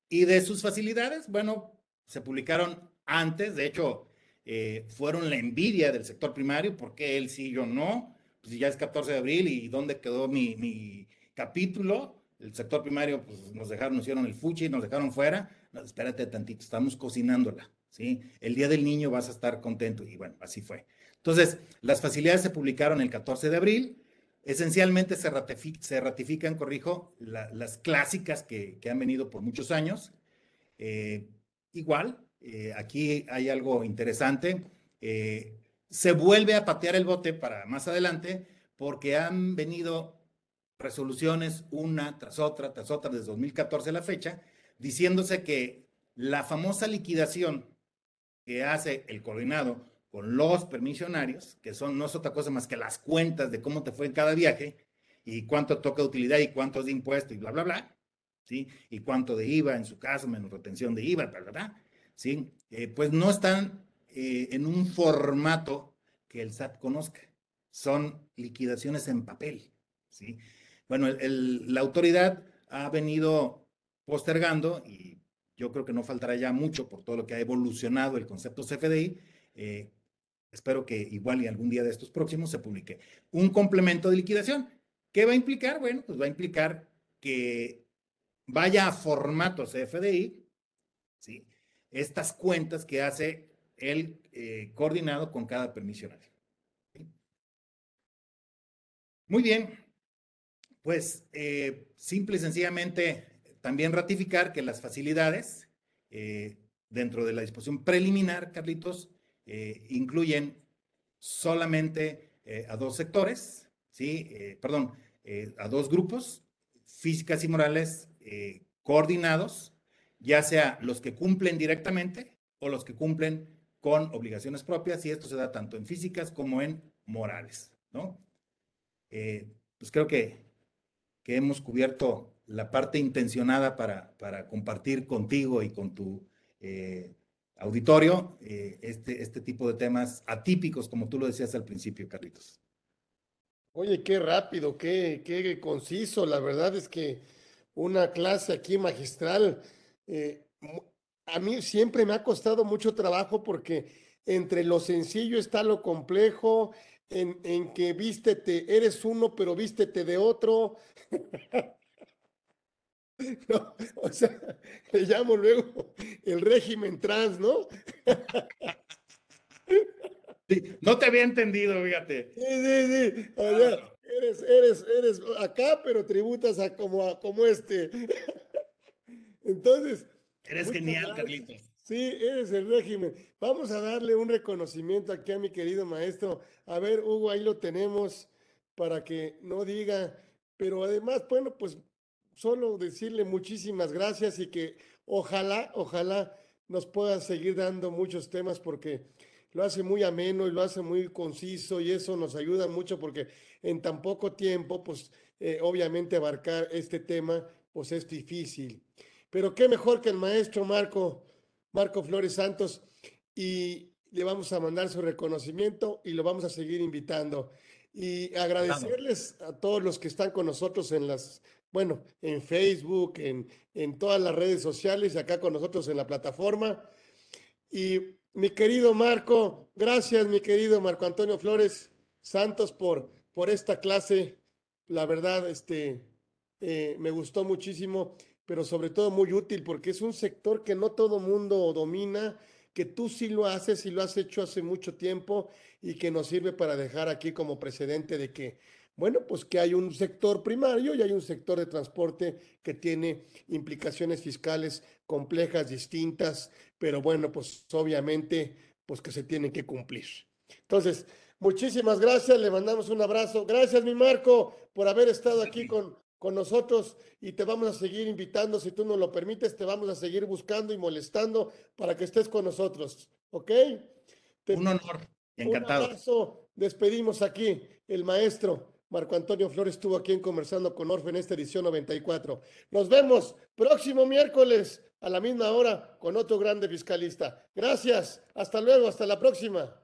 Y de sus facilidades, bueno, se publicaron antes, de hecho, eh, fueron la envidia del sector primario, porque él sí, yo no, pues ya es 14 de abril y dónde quedó mi, mi capítulo, el sector primario, pues nos dejaron, nos hicieron el fuchi, nos dejaron fuera, no, espérate tantito, estamos cocinándola, ¿sí? El día del niño vas a estar contento, y bueno, así fue. Entonces, las facilidades se publicaron el 14 de abril, esencialmente se, se ratifican, corrijo, las clásicas que, que, han venido por muchos años. Eh, igual, eh, aquí hay algo interesante. Eh, se vuelve a patear el bote para más adelante porque han venido resoluciones una tras otra, tras otra, desde 2014 a la fecha, diciéndose que la famosa liquidación que hace el coordinado con los permisionarios, que son no es otra cosa más que las cuentas de cómo te fue en cada viaje y cuánto toca utilidad y cuántos de impuesto y bla, bla, bla, ¿sí? Y cuánto de IVA en su caso, menos retención de IVA, bla, bla, bla. ¿Sí? Eh, pues no están eh, en un formato que el SAT conozca. Son liquidaciones en papel, ¿sí? Bueno, la autoridad ha venido postergando y yo creo que no faltará ya mucho por todo lo que ha evolucionado el concepto CFDI. Eh, espero que igual y algún día de estos próximos se publique un complemento de liquidación. ¿Qué va a implicar? Bueno, pues va a implicar que vaya a formato CFDI, ¿sí? Estas cuentas que hace el eh, coordinado con cada permisionario. Muy bien, pues eh, simple y sencillamente también ratificar que las facilidades eh, dentro de la disposición preliminar, Carlitos, incluyen solamente a dos sectores, ¿sí? perdón, a dos grupos, físicas y morales coordinados, ya sea los que cumplen directamente o los que cumplen con obligaciones propias, y esto se da tanto en físicas como en morales, ¿no? Eh, pues creo que, que, hemos cubierto la parte intencionada para, para compartir contigo y con tu eh, auditorio eh, este, este tipo de temas atípicos, como tú lo decías al principio, Carlitos. Oye, qué rápido, qué, qué conciso. La verdad es que una clase aquí magistral eh, a mí siempre me ha costado mucho trabajo porque entre lo sencillo está lo complejo, en, en que vístete, eres uno, pero vístete de otro. *laughs* No, o sea, le llamo luego el régimen trans, ¿no? no te había entendido, fíjate. Sí, sí, sí. O sea, eres, eres, eres acá, pero tributas a como, a, como este. Entonces. Eres genial, Carlitos. Sí, eres el régimen. Vamos a darle un reconocimiento aquí a mi querido maestro. A ver, Hugo, ahí lo tenemos para que no diga, pero además, bueno, pues solo decirle muchísimas gracias y que ojalá, ojalá nos pueda seguir dando muchos temas porque lo hace muy ameno y lo hace muy conciso y eso nos ayuda mucho porque en tan poco tiempo, pues eh, obviamente abarcar este tema, pues es difícil. Pero qué mejor que el maestro Marco, Marco Flores Santos, y le vamos a mandar su reconocimiento y lo vamos a seguir invitando. Y agradecerles a todos los que están con nosotros en las, bueno, en Facebook, en, en todas las redes sociales, acá con nosotros en la plataforma. Y mi querido Marco, gracias, mi querido Marco Antonio Flores Santos, por, por esta clase. La verdad, este, eh, me gustó muchísimo pero sobre todo muy útil porque es un sector que no todo mundo domina, que tú sí lo haces y lo has hecho hace mucho tiempo y que nos sirve para dejar aquí como precedente de que, bueno, pues que hay un sector primario y hay un sector de transporte que tiene implicaciones fiscales complejas, distintas, pero bueno, pues obviamente, pues que se tienen que cumplir. Entonces, muchísimas gracias, le mandamos un abrazo. Gracias, mi Marco, por haber estado aquí con, con nosotros y te vamos a seguir invitando, si tú nos lo permites, te vamos a seguir buscando y molestando para que estés con nosotros, ¿ok? un honor, encantado. Un abrazo, despedimos aquí el maestro. Marco Antonio Flores estuvo aquí en Conversando con Orfe en esta edición 94. Nos vemos próximo miércoles a la misma hora con otro grande fiscalista. Gracias. Hasta luego. Hasta la próxima.